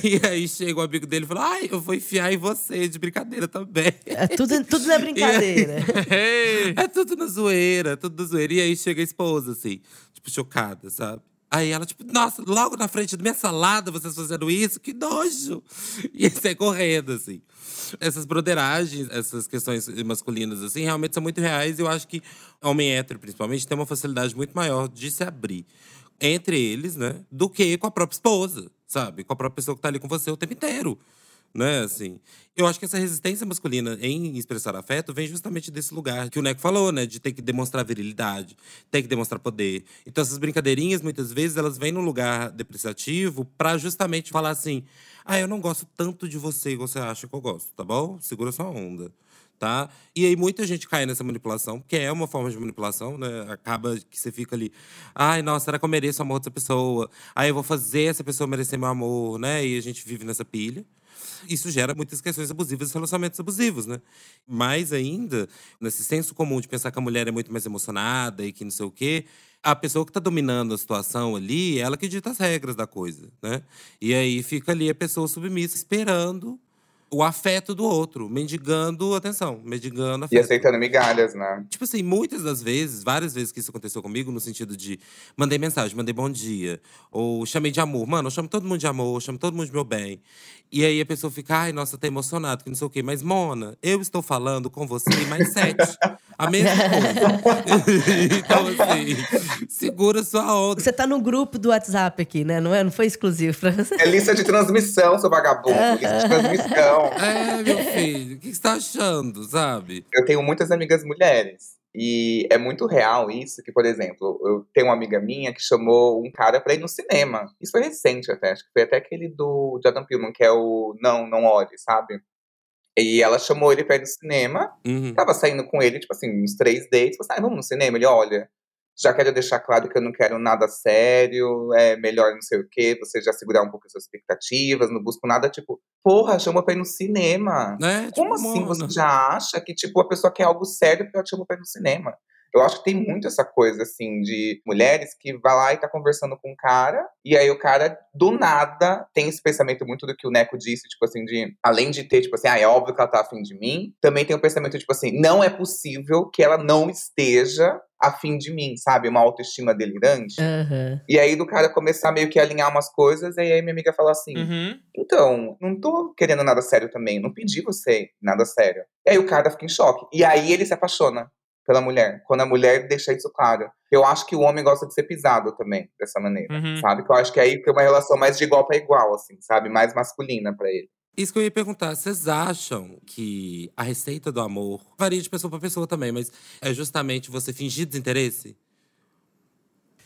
E aí chega o amigo dele e fala: Ai, eu vou enfiar em você de brincadeira também. É tudo, tudo na brincadeira. Ei. É tudo na zoeira, tudo na zoeira. E aí chega a esposa, assim, tipo, chocada, sabe? Aí ela, tipo, nossa, logo na frente da minha salada, vocês fazendo isso, que nojo! E sai correndo, assim. Essas broderagens, essas questões masculinas, assim, realmente são muito reais. E eu acho que homem hétero, principalmente, tem uma facilidade muito maior de se abrir entre eles, né? Do que com a própria esposa, sabe? Com a própria pessoa que tá ali com você o tempo inteiro né, assim. Eu acho que essa resistência masculina em expressar afeto vem justamente desse lugar que o Neco falou, né, de ter que demonstrar virilidade, ter que demonstrar poder. Então essas brincadeirinhas muitas vezes elas vêm num lugar depreciativo pra justamente falar assim: "Ah, eu não gosto tanto de você igual você acha que eu gosto, tá bom? Segura sua onda." Tá? E aí muita gente cai nessa manipulação, que é uma forma de manipulação, né? Acaba que você fica ali, ai, nossa, será que eu mereço o amor dessa pessoa? Aí eu vou fazer essa pessoa merecer meu amor, né? E a gente vive nessa pilha. Isso gera muitas questões abusivas e relacionamentos abusivos, né? Mais ainda, nesse senso comum de pensar que a mulher é muito mais emocionada e que não sei o quê, a pessoa que tá dominando a situação ali, ela que dita as regras da coisa, né? E aí fica ali a pessoa submissa, esperando o afeto do outro, mendigando atenção, mendigando E afeto. aceitando migalhas, né? Tipo assim, muitas das vezes, várias vezes que isso aconteceu comigo, no sentido de mandei mensagem, mandei bom dia, ou chamei de amor. Mano, eu chamo todo mundo de amor, eu chamo todo mundo de meu bem. E aí a pessoa fica, ai, nossa, tá emocionado, que não sei o quê. Mas, Mona, eu estou falando com você e mais sete. A mesma coisa. então, assim, segura sua onda. Você tá no grupo do WhatsApp aqui, né? Não, é? não foi exclusivo pra você. É lista de transmissão, seu vagabundo. Lista de transmissão. É, meu filho, o que você tá achando, sabe? Eu tenho muitas amigas mulheres. E é muito real isso, que, por exemplo, eu tenho uma amiga minha que chamou um cara pra ir no cinema. Isso foi recente até, acho que foi até aquele do Jordan Peeleman, que é o Não, Não Olhe, sabe? E ela chamou ele pra ir no cinema, Uhum. tava saindo com ele, tipo assim, uns três dates. Falei, ah, vamos no cinema? Ele, olha, já quero deixar claro que eu não quero nada sério, é melhor não sei o quê, você já segurar um pouco as suas expectativas, não busco nada, tipo, porra, chama pra ir no cinema. Né? Como Tipo, assim Mona. você já acha que, tipo, a pessoa quer algo sério porque ela te chamou pra ir no cinema? Eu acho que tem muito essa coisa, assim, de mulheres que vai lá e tá conversando com um cara, e aí o cara, do nada, tem esse pensamento muito do que o Neco disse, tipo assim, de além de ter, tipo assim, ah, é óbvio que ela tá afim de mim, também tem o pensamento, tipo assim, não é possível que ela não esteja afim de mim, sabe? Uma autoestima delirante. Aham. E aí do cara começar meio que a alinhar umas coisas, e aí minha amiga fala assim: Uhum. então, não tô querendo nada sério também. Não pedi você nada sério. E aí o cara fica em choque. E aí ele se apaixona pela mulher. Quando a mulher deixa isso claro. Eu acho que o homem gosta de ser pisado também, dessa maneira. Uhum. Sabe? Que eu acho que aí tem uma relação mais de igual para igual, assim, sabe? Mais masculina pra ele. Isso que eu ia perguntar, vocês acham que a receita do amor varia de pessoa para pessoa também, mas é justamente você fingir desinteresse?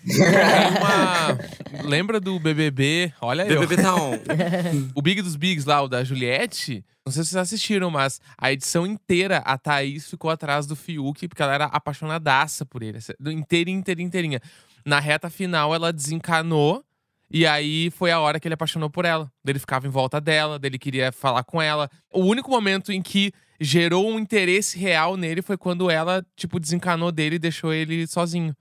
Uma... Lembra do BBB? Olha aí. BBB tá on. O Big dos Bigs lá, o da Juliette. Não sei se vocês assistiram, mas a edição inteira, a Thaís ficou atrás do Fiuk, porque ela era apaixonadaça por ele. Inteirinha, inteirinha, inteirinha. Na reta final, ela desencanou. E aí foi a hora que ele apaixonou por ela. Ele ficava em volta dela, dele queria falar com ela. O único momento em que gerou um interesse real nele foi quando ela, tipo, desencanou dele e deixou ele sozinho.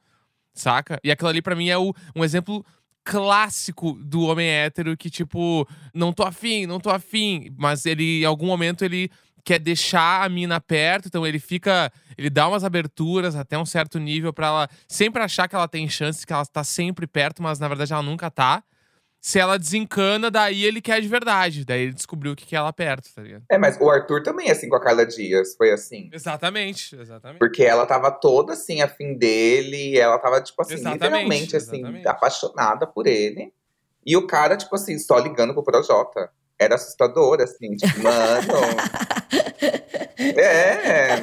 Saca? E aquilo ali pra mim é o, um exemplo clássico do homem hétero que, tipo, não tô afim, não tô afim. Mas ele, em algum momento, ele quer deixar a mina perto, então ele fica. Ele dá umas aberturas até um certo nível pra ela sempre achar que ela tem chance, que ela tá sempre perto, mas na verdade ela nunca tá. Se ela desencana, daí ele quer de verdade. Daí ele descobriu o que quer ela perto, tá ligado? É, mas o Arthur também, assim, com a Carla Dias, foi assim. Exatamente, exatamente. Porque ela tava toda, assim, afim dele. Ela tava, tipo assim, Exatamente, literalmente, assim, exatamente. apaixonada por ele. E o cara, tipo assim, só ligando pro Projota. Era assustador, assim, tipo, mano. é.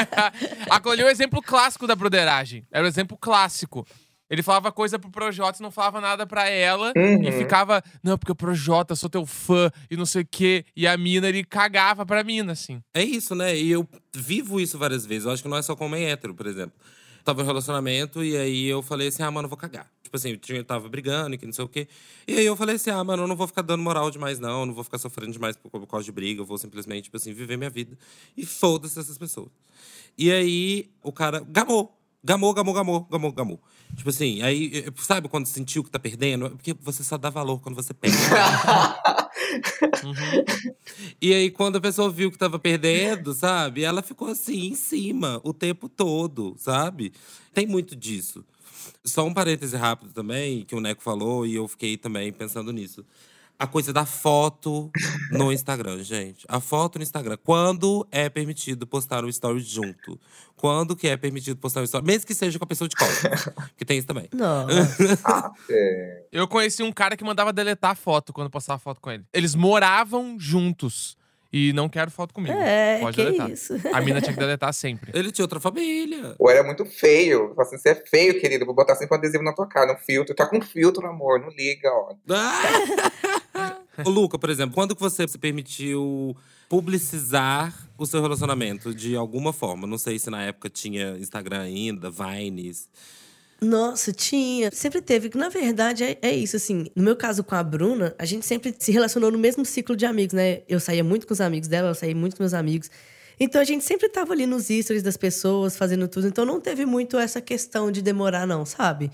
Acolheu o exemplo clássico da broderagem. Era o exemplo clássico. Ele falava coisa pro Projota e não falava nada pra ela. Uhum. E ficava, não, porque o Projota, sou teu fã e não sei o quê. E a mina, ele cagava pra mina, assim. É isso, né? E eu vivo isso várias vezes. Eu acho que não é só com homem hétero, por exemplo. Tava em um relacionamento e aí eu falei assim: ah, mano, vou cagar. Tipo assim, eu tinha- tava brigando e que não sei o quê. E aí eu falei assim: ah, mano, eu não vou ficar dando moral demais, não. Eu não vou ficar sofrendo demais por, por causa de briga. Eu vou simplesmente, tipo assim, viver minha vida. E foda-se essas pessoas. E aí o cara gamou. Gamou, gamou, gamou, gamou, gamou. Tipo assim, aí, eh, sabe quando sentiu que tá perdendo? É Porque você só dá valor quando você perde. E aí, quando a pessoa viu que tava perdendo, sabe? Ela ficou assim, em cima, o tempo todo, sabe? Tem muito disso. Só um parêntese rápido também, que o Neco falou, e eu fiquei também pensando nisso. A coisa da foto no Instagram, gente. A foto no Instagram. Quando é permitido postar um story junto? Quando que é permitido postar um story? Mesmo que seja com a pessoa de costas. que tem isso também. Não. Ah, é. Eu conheci um cara que mandava deletar a foto quando postava foto com ele. Eles moravam juntos. E não quero foto comigo. É, Pode que deletar. isso. A mina tinha que deletar sempre. Ele tinha outra família. Ou era muito feio. Falei assim, você é feio, querido. Vou botar sempre um adesivo na tua cara, um filtro. Tá com filtro, amor. Não liga, ó. Ô, Luca, por exemplo, quando que você se permitiu publicizar o seu relacionamento de alguma forma? Não sei se na época tinha Instagram ainda, Vines. Nossa, tinha. Sempre teve. Na verdade, é, é isso, assim. No meu caso com a Bruna, a gente sempre se relacionou no mesmo ciclo de amigos, né? Eu saía muito com os amigos dela, ela saía muito com meus amigos. Então a gente sempre tava ali nos stories das pessoas, fazendo tudo. Então não teve muito essa questão de demorar, não, sabe?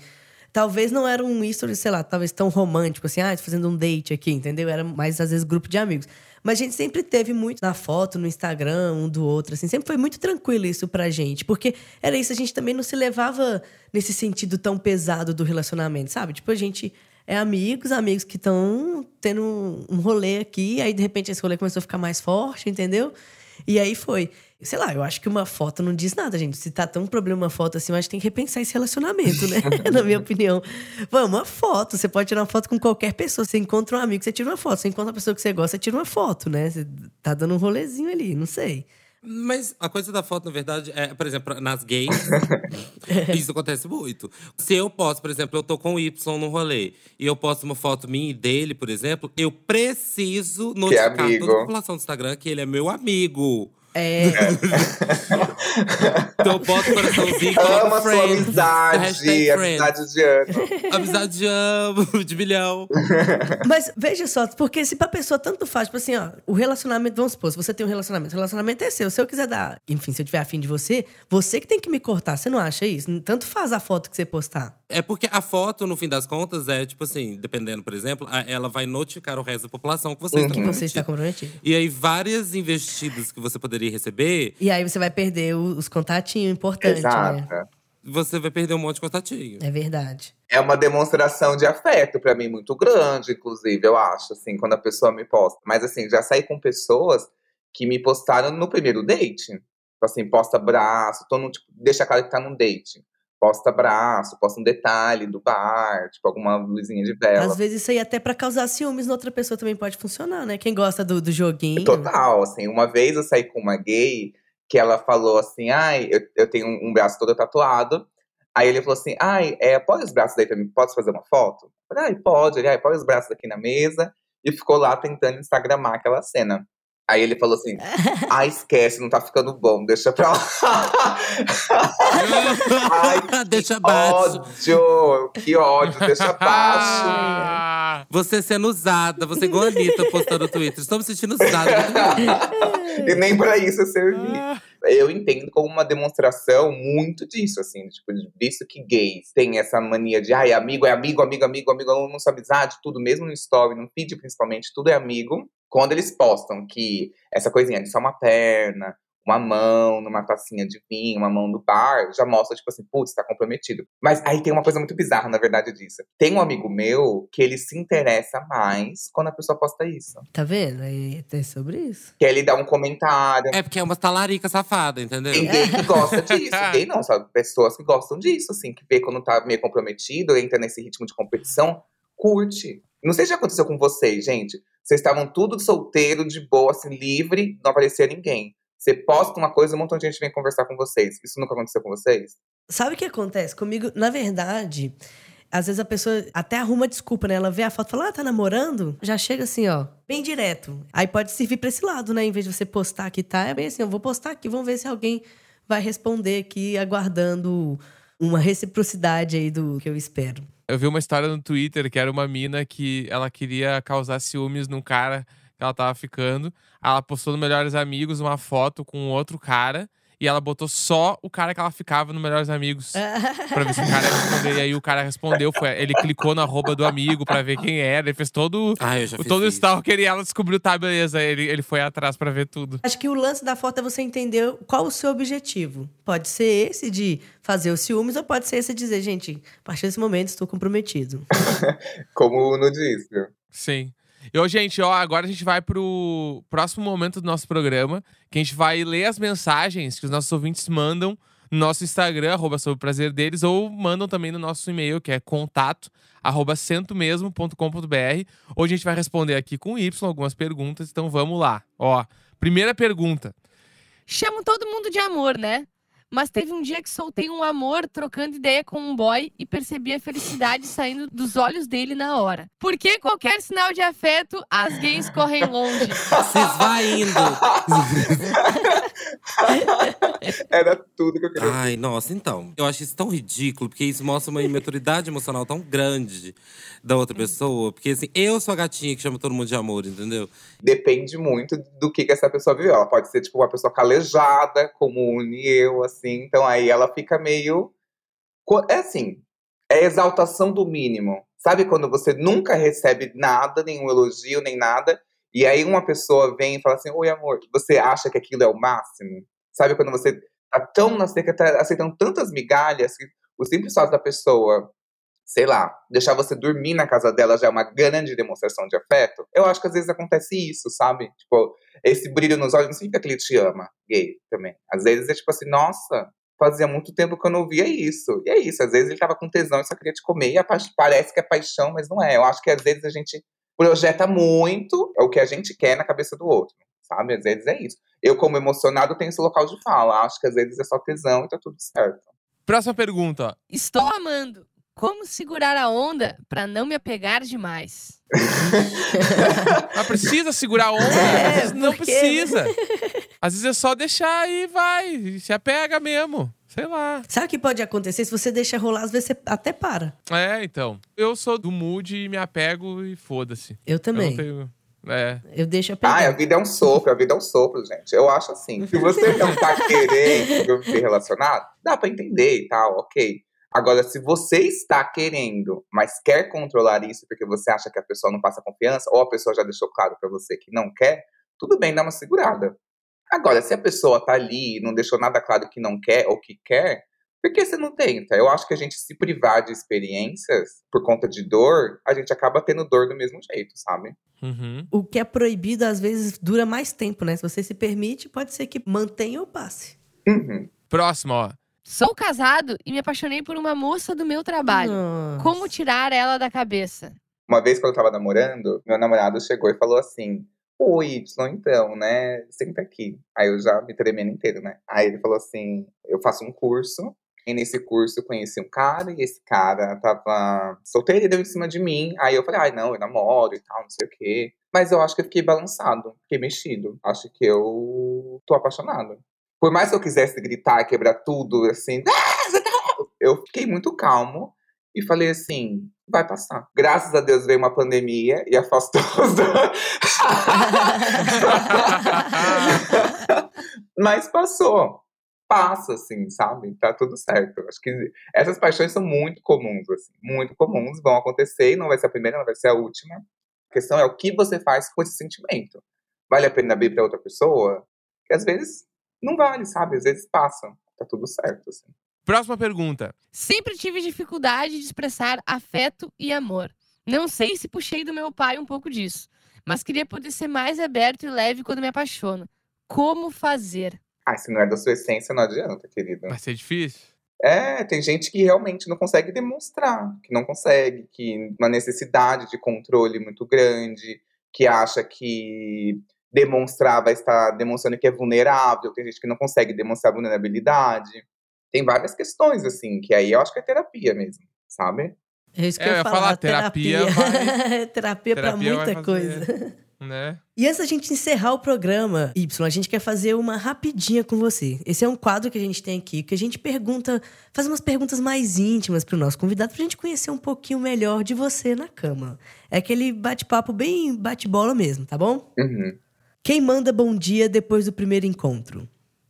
Talvez não era um history, sei lá, talvez tão romântico, assim, ah, tô fazendo um date aqui, entendeu? Era mais, às vezes, grupo de amigos. Mas a gente sempre teve muito na foto, no Instagram, um do outro, assim. Sempre foi muito tranquilo isso pra gente. Porque era isso, a gente também não se levava nesse sentido tão pesado do relacionamento, sabe? Tipo, a gente é amigos, amigos que estão tendo um rolê aqui, aí de repente esse rolê começou a ficar mais forte, entendeu? E aí foi. Sei lá, eu acho que uma foto não diz nada, gente. Se tá tão problema uma foto assim, eu acho que tem que repensar esse relacionamento, né? Na minha opinião. Vamos, uma foto. Você pode tirar uma foto com qualquer pessoa. Você encontra um amigo, você tira uma foto. Você encontra uma pessoa que você gosta, você tira uma foto, né? Você tá dando um rolezinho ali, não sei. Mas a coisa da foto, na verdade, é, por exemplo, nas gays, isso acontece muito. Se eu posto, por exemplo, eu tô com o Y no rolê e eu posto uma foto minha e dele, por exemplo, eu preciso notificar amigo. toda a população do Instagram que ele é meu amigo. É, Então eu boto o coraçãozinho e Ama sua friends, amizade, hashtag friends. amizade de ano. Amizade de amo, de milhão. Mas veja só, porque se pra pessoa tanto faz, tipo assim, ó, o relacionamento, vamos supor, se você tem um relacionamento, o relacionamento é seu. Se eu quiser dar, enfim, se eu tiver afim de você, você que tem que me cortar, você não acha isso? Tanto faz a foto que você postar. É porque a foto, no fim das contas, é tipo assim, dependendo, por exemplo, a- ela vai notificar o resto da população que você está Que você está comprometido. comprometido. E aí, várias investidas que você poderia receber, E aí você vai perder os contatinhos importantes, né? Exato. você vai perder um monte de contatinho. É verdade. É uma demonstração de afeto pra mim muito grande, inclusive, eu acho, assim, quando a pessoa me posta. Mas assim, já saí com pessoas que me postaram no primeiro date. Tipo assim, posta braço, tô no, tipo, deixa claro que tá num date. Posta braço, posta um detalhe do bar, tipo alguma luzinha de vela. Às vezes isso aí até pra causar ciúmes na outra pessoa também pode funcionar, né? Quem gosta do, do joguinho. Total, assim, uma vez eu saí com uma gay que ela falou assim, ai, eu, eu tenho um, braço todo tatuado. Aí ele falou assim, ai, é, põe os braços daí pra mim, pode fazer uma foto? Eu falei, ai, pode. Ele, ai, põe os braços aqui na mesa. E ficou lá tentando instagramar aquela cena. Aí ele falou assim, ah, esquece, não tá ficando bom, deixa pra lá. Ai, Deixa abaixo. ódio, que ódio, deixa abaixo. Ah, Você sendo usada, você igual a Anitta postando no Twitter. Estou me sentindo usada. e nem pra isso eu servi. ah. Eu entendo como uma demonstração muito disso, assim, tipo, visto que gays têm essa mania de, ai, amigo é amigo, amigo, amigo, amigo, nossa amizade, tudo, mesmo no story, no feed principalmente, tudo é amigo. Quando eles postam que essa coisinha de só uma perna, uma mão numa tacinha de vinho, uma mão no bar, já mostra, tipo assim, putz, tá comprometido. Mas aí tem uma coisa muito bizarra, na verdade, disso. Tem um amigo meu que ele se interessa mais quando a pessoa posta isso. Tá vendo? Aí tem sobre isso. Que ele dá um comentário. É porque é uma talarica safada, entendeu? Tem gay que gosta disso. Gay não, sabe? Pessoas que gostam disso, assim, que vê quando tá meio comprometido, entra nesse ritmo de competição, curte. Não sei se já aconteceu com vocês, gente. Vocês estavam tudo solteiro, de boa, assim, livre, não aparecia ninguém. Você posta uma coisa, um montão de gente vem conversar com vocês. Isso nunca aconteceu com vocês? Sabe o que acontece? Comigo, na verdade, às vezes a pessoa até arruma desculpa, né? Ela vê a foto e fala, ah, tá namorando? Já chega assim, ó, bem direto. Aí pode servir pra esse lado, né? Em vez de você postar que tá, é bem assim, eu vou postar aqui, vamos ver se alguém vai responder aqui, aguardando uma reciprocidade aí do que eu espero. Eu vi uma história no Twitter que era uma mina que ela queria causar ciúmes num cara que ela tava ficando. Ela postou no Melhores Amigos uma foto com outro cara. E ela botou só o cara que ela ficava no Melhores Amigos. pra ver se o cara ia responder. E aí o cara respondeu. Foi, ele clicou na arroba do amigo pra ver quem era. Ele fez todo, Ah, eu já fiz todo o stalker e ela descobriu, tá, beleza. Ele, ele foi atrás pra ver tudo. Acho que o lance da foto é você entender qual o seu objetivo. Pode ser esse de fazer os ciúmes, ou pode ser esse de dizer, gente, a partir desse momento estou comprometido. Como o Uno disse. Sim. E, ô, gente, ó, agora a gente vai pro próximo momento do nosso programa, que a gente vai ler as mensagens que os nossos ouvintes mandam no nosso Instagram, arroba sobre o prazer deles, ou mandam também no nosso e-mail, que é contato, arroba centomesmo.com.br, onde a gente vai responder aqui com Y algumas perguntas, então vamos lá. Ó, primeira pergunta. Chamo todo mundo de amor, né? Mas teve um dia que soltei um amor trocando ideia com um boy e percebi a felicidade saindo dos olhos dele na hora. Porque qualquer sinal de afeto, as gays correm longe. Vocês vai indo. Era tudo que eu queria. Ai, nossa, então. Eu acho isso tão ridículo, porque isso mostra uma imaturidade emocional tão grande da outra pessoa. Porque, assim, eu sou a gatinha que chama todo mundo de amor, entendeu? Depende muito do que, que essa pessoa viveu. Ela pode ser, tipo, uma pessoa calejada, como o Uni e eu, assim. Então aí ela fica meio. É assim, é exaltação do mínimo. Sabe quando você nunca recebe nada, nenhum elogio, nem nada, e aí uma pessoa vem e fala assim: Oi, amor, você acha que aquilo é o máximo? Sabe quando você tá tão na seca, tá aceitando tantas migalhas, que o simples fato da pessoa, sei lá, deixar você dormir na casa dela já é uma grande demonstração de afeto? Eu acho que às vezes acontece isso, sabe? Tipo, esse brilho nos olhos não significa que ele te ama, gay também. Às vezes é tipo assim, nossa, fazia muito tempo que eu não via isso. E é isso, às vezes ele tava com tesão e só queria te comer, e a pa- parece que é paixão, mas não é. Eu acho que às vezes a gente projeta muito o que a gente quer na cabeça do outro, sabe? Às vezes é isso. Eu, como emocionado, tenho esse local de fala. Acho que às vezes é só tesão e tá tudo certo. Próxima pergunta. Estou amando. Como segurar a onda pra não me apegar demais? Mas precisa segurar a onda? É, Às vezes não quê, precisa. Às vezes é só deixar e vai. Se apega mesmo. Sei lá. Sabe o que pode acontecer? Se você deixa rolar, às vezes você até para. É, então. Eu sou do mood e me apego e foda-se. Eu Eu também. não tenho. É. Eu deixo a Ai, a vida é um sopro, a vida é um sopro, gente. Eu acho assim, se você não tá querendo se relacionado, dá pra entender e tal, ok. Agora, se você está querendo, mas quer controlar isso porque você acha que a pessoa não passa confiança, ou a pessoa já deixou claro pra você que não quer, tudo bem, dá uma segurada. Agora, se a pessoa tá ali e não deixou nada claro que não quer ou que quer, por que você não tenta? Eu acho que a gente se privar de experiências por conta de dor, a gente acaba tendo dor do mesmo jeito, sabe? Uhum. O que é proibido, às vezes, dura mais tempo, né? Se você se permite, pode ser que mantenha ou passe. Uhum. Próximo, ó. Sou casado e me apaixonei por uma moça do meu trabalho. Nossa. Como tirar ela da cabeça? Uma vez quando eu tava namorando, meu namorado chegou e falou assim: Ô, Y, então, né? Senta aqui. Aí eu já me tremendo inteiro, né? Aí ele falou assim: eu faço um curso. E nesse curso eu conheci um cara, e esse cara tava solteiro e deu em cima de mim. Aí eu falei, ai, não, eu namoro e tal, não sei o quê. Mas eu acho que eu fiquei balançado, fiquei mexido. Acho que eu tô apaixonado. Por mais que eu quisesse gritar, quebrar tudo, assim, "Ah, tá-" eu fiquei muito calmo e falei assim, vai passar. Graças a Deus veio uma pandemia e afastou os. Mas passou. Passa, assim, sabe? Tá tudo certo. Acho que essas paixões são muito comuns, assim. Muito comuns, vão acontecer e não vai ser a primeira, não vai ser a última. A questão é o que você faz com esse sentimento. Vale a pena abrir pra outra pessoa? Que às vezes não vale, sabe? Às vezes passa. Tá tudo certo, assim. Próxima pergunta. Sempre tive dificuldade de expressar afeto e amor. Não sei se puxei do meu pai um pouco disso, mas queria poder ser mais aberto e leve quando me apaixono. Como fazer? Ah, se não é da sua essência, não adianta, querida. Vai ser difícil? É, tem gente que realmente não consegue demonstrar, que não consegue, que uma necessidade de controle muito grande, que acha que demonstrar vai estar demonstrando que é vulnerável, tem gente que não consegue demonstrar vulnerabilidade. Tem várias questões, assim, que aí eu acho que é terapia mesmo, sabe? É isso que É, eu eu ia falar. falar, terapia terapia pra Terapia vai muita fazer. coisa. Né? E antes da gente encerrar o programa, Y, a gente quer fazer uma rapidinha com você. Esse é um quadro que a gente tem aqui, que a gente pergunta, faz umas perguntas mais íntimas pro nosso convidado, pra gente conhecer um pouquinho melhor de você na cama. É aquele bate-papo bem bate-bola mesmo, tá bom? Uhum. Quem manda bom dia depois do primeiro encontro?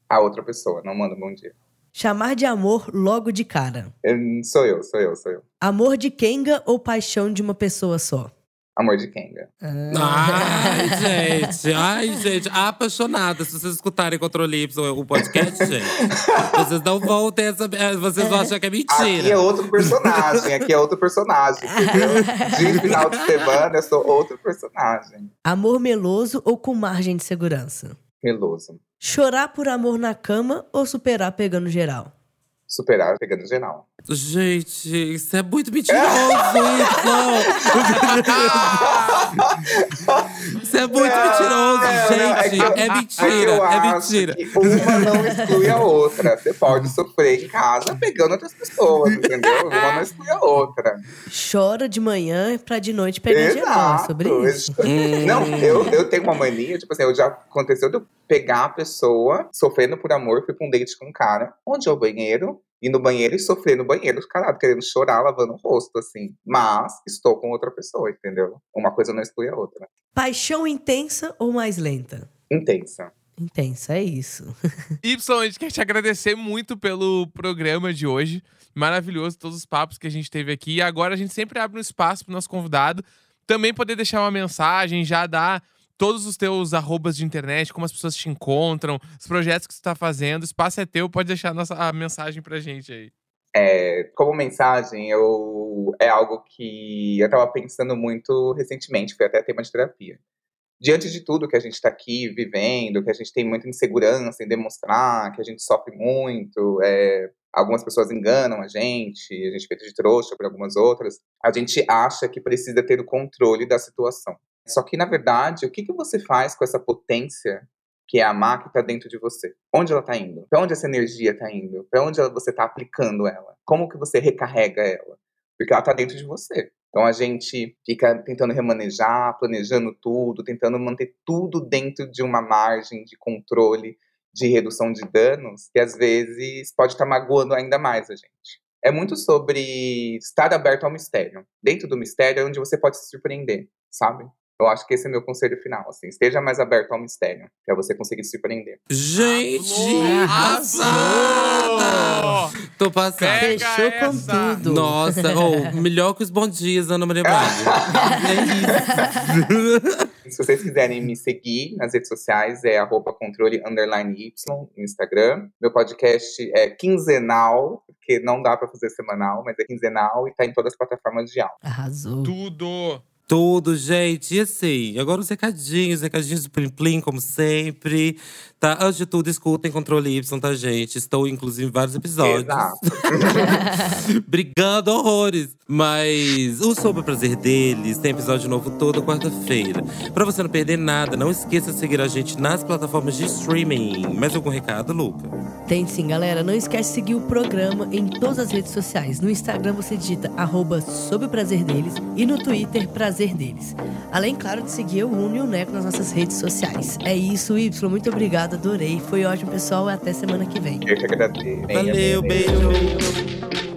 A outra pessoa, não manda bom dia. Chamar de amor logo de cara. Eu- sou eu, sou eu, sou eu. Amor de Kenga ou paixão de uma pessoa só? Amor de Kenga. Ai, gente, ai, gente, apaixonada. Se vocês escutarem Controle Y, o podcast, gente, vocês não vão ter essa. eh, Vocês vão achar que é Aqui mentira. é outro personagem, aqui é outro personagem, entendeu? De final de semana, eu sou outro personagem. Amor meloso ou com margem de segurança? Meloso. Chorar por amor na cama ou superar pegando geral? Superar pegando geral. Gente, isso é muito mentiroso, isso! Não, é mentira, eu é acho mentira. que uma não exclui a outra. Você pode sofrer em casa pegando outras pessoas, entendeu? Uma não exclui a outra. Chora de manhã pra de noite pegar. É sobre isso. Hum. Não, eu, eu tenho uma mania, tipo assim, eu já aconteceu de eu pegar a pessoa sofrendo por amor, fui pra um date com um cara, onde é o banheiro, ir no banheiro e sofrer no banheiro, caralho, querendo chorar, lavando o rosto, assim. Mas estou com outra pessoa, entendeu? Uma coisa não exclui a outra. Paixão intensa ou mais lenta? Intensa. Intensa, é isso. Y, a gente quer te agradecer muito pelo programa de hoje. Maravilhoso, todos os papos que a gente teve aqui. E agora a gente sempre abre um espaço pro nosso convidado também poder deixar uma mensagem, já dar todos os teus arrobas de internet, como as pessoas te encontram, os projetos que você tá fazendo. O espaço é teu, pode deixar a, nossa, a mensagem pra gente aí. É, como mensagem, eu é algo que eu estava pensando muito recentemente, foi até tema de terapia. Diante de tudo que a gente está aqui vivendo, que a gente tem muita insegurança em demonstrar, que a gente sofre muito, é, algumas pessoas enganam a gente, a gente é feito de trouxa por algumas outras, a gente acha que precisa ter o controle da situação. Só que, na verdade, o que, que você faz com essa potência que é amar que está dentro de você. Onde ela está indo? Para onde essa energia está indo? Para onde você está aplicando ela? Como que você recarrega ela? Porque ela está dentro de você. Então a gente fica tentando remanejar, planejando tudo, tentando manter tudo dentro de uma margem de controle, de redução de danos, que às vezes pode estar magoando ainda mais a gente. É muito sobre estar aberto ao mistério. Dentro do mistério é onde você pode se surpreender, sabe? Eu acho que esse é meu conselho final, assim. Esteja mais aberto ao mistério, pra você conseguir se surpreender. Gente, arrasada! Tô passada. Pega Fechou com tudo. Nossa, oh, melhor que os bons dias, Ana Maria Braga. é isso. Se vocês quiserem me seguir nas redes sociais, é arroba controle underline Y no Instagram. Meu podcast é quinzenal, porque não dá pra fazer semanal, mas é quinzenal e tá em todas as plataformas de áudio. Arrasou. Tudo! Tudo, gente. E assim, agora os recadinhos, recadinhos do Plim Plim, como sempre. Tá? Antes de tudo, escutem Controle Y, tá, gente? Estou, inclusive, em vários episódios. Exato. Brigando horrores. Mas o Sob o Prazer deles tem episódio novo toda quarta-feira. Pra você não perder nada, não esqueça de seguir a gente nas plataformas de streaming. Mais algum recado, Luca? Tem sim, galera. Não esquece de seguir o programa em todas as redes sociais. No Instagram você digita arroba sob o prazer deles e no Twitter prazer deles. Além, claro, de seguir o Uno e o Neco nas nossas redes sociais. É isso, Y. Muito obrigado, adorei. Foi ótimo, pessoal. Até semana que vem. Eu que agradeço. Valeu, beijo.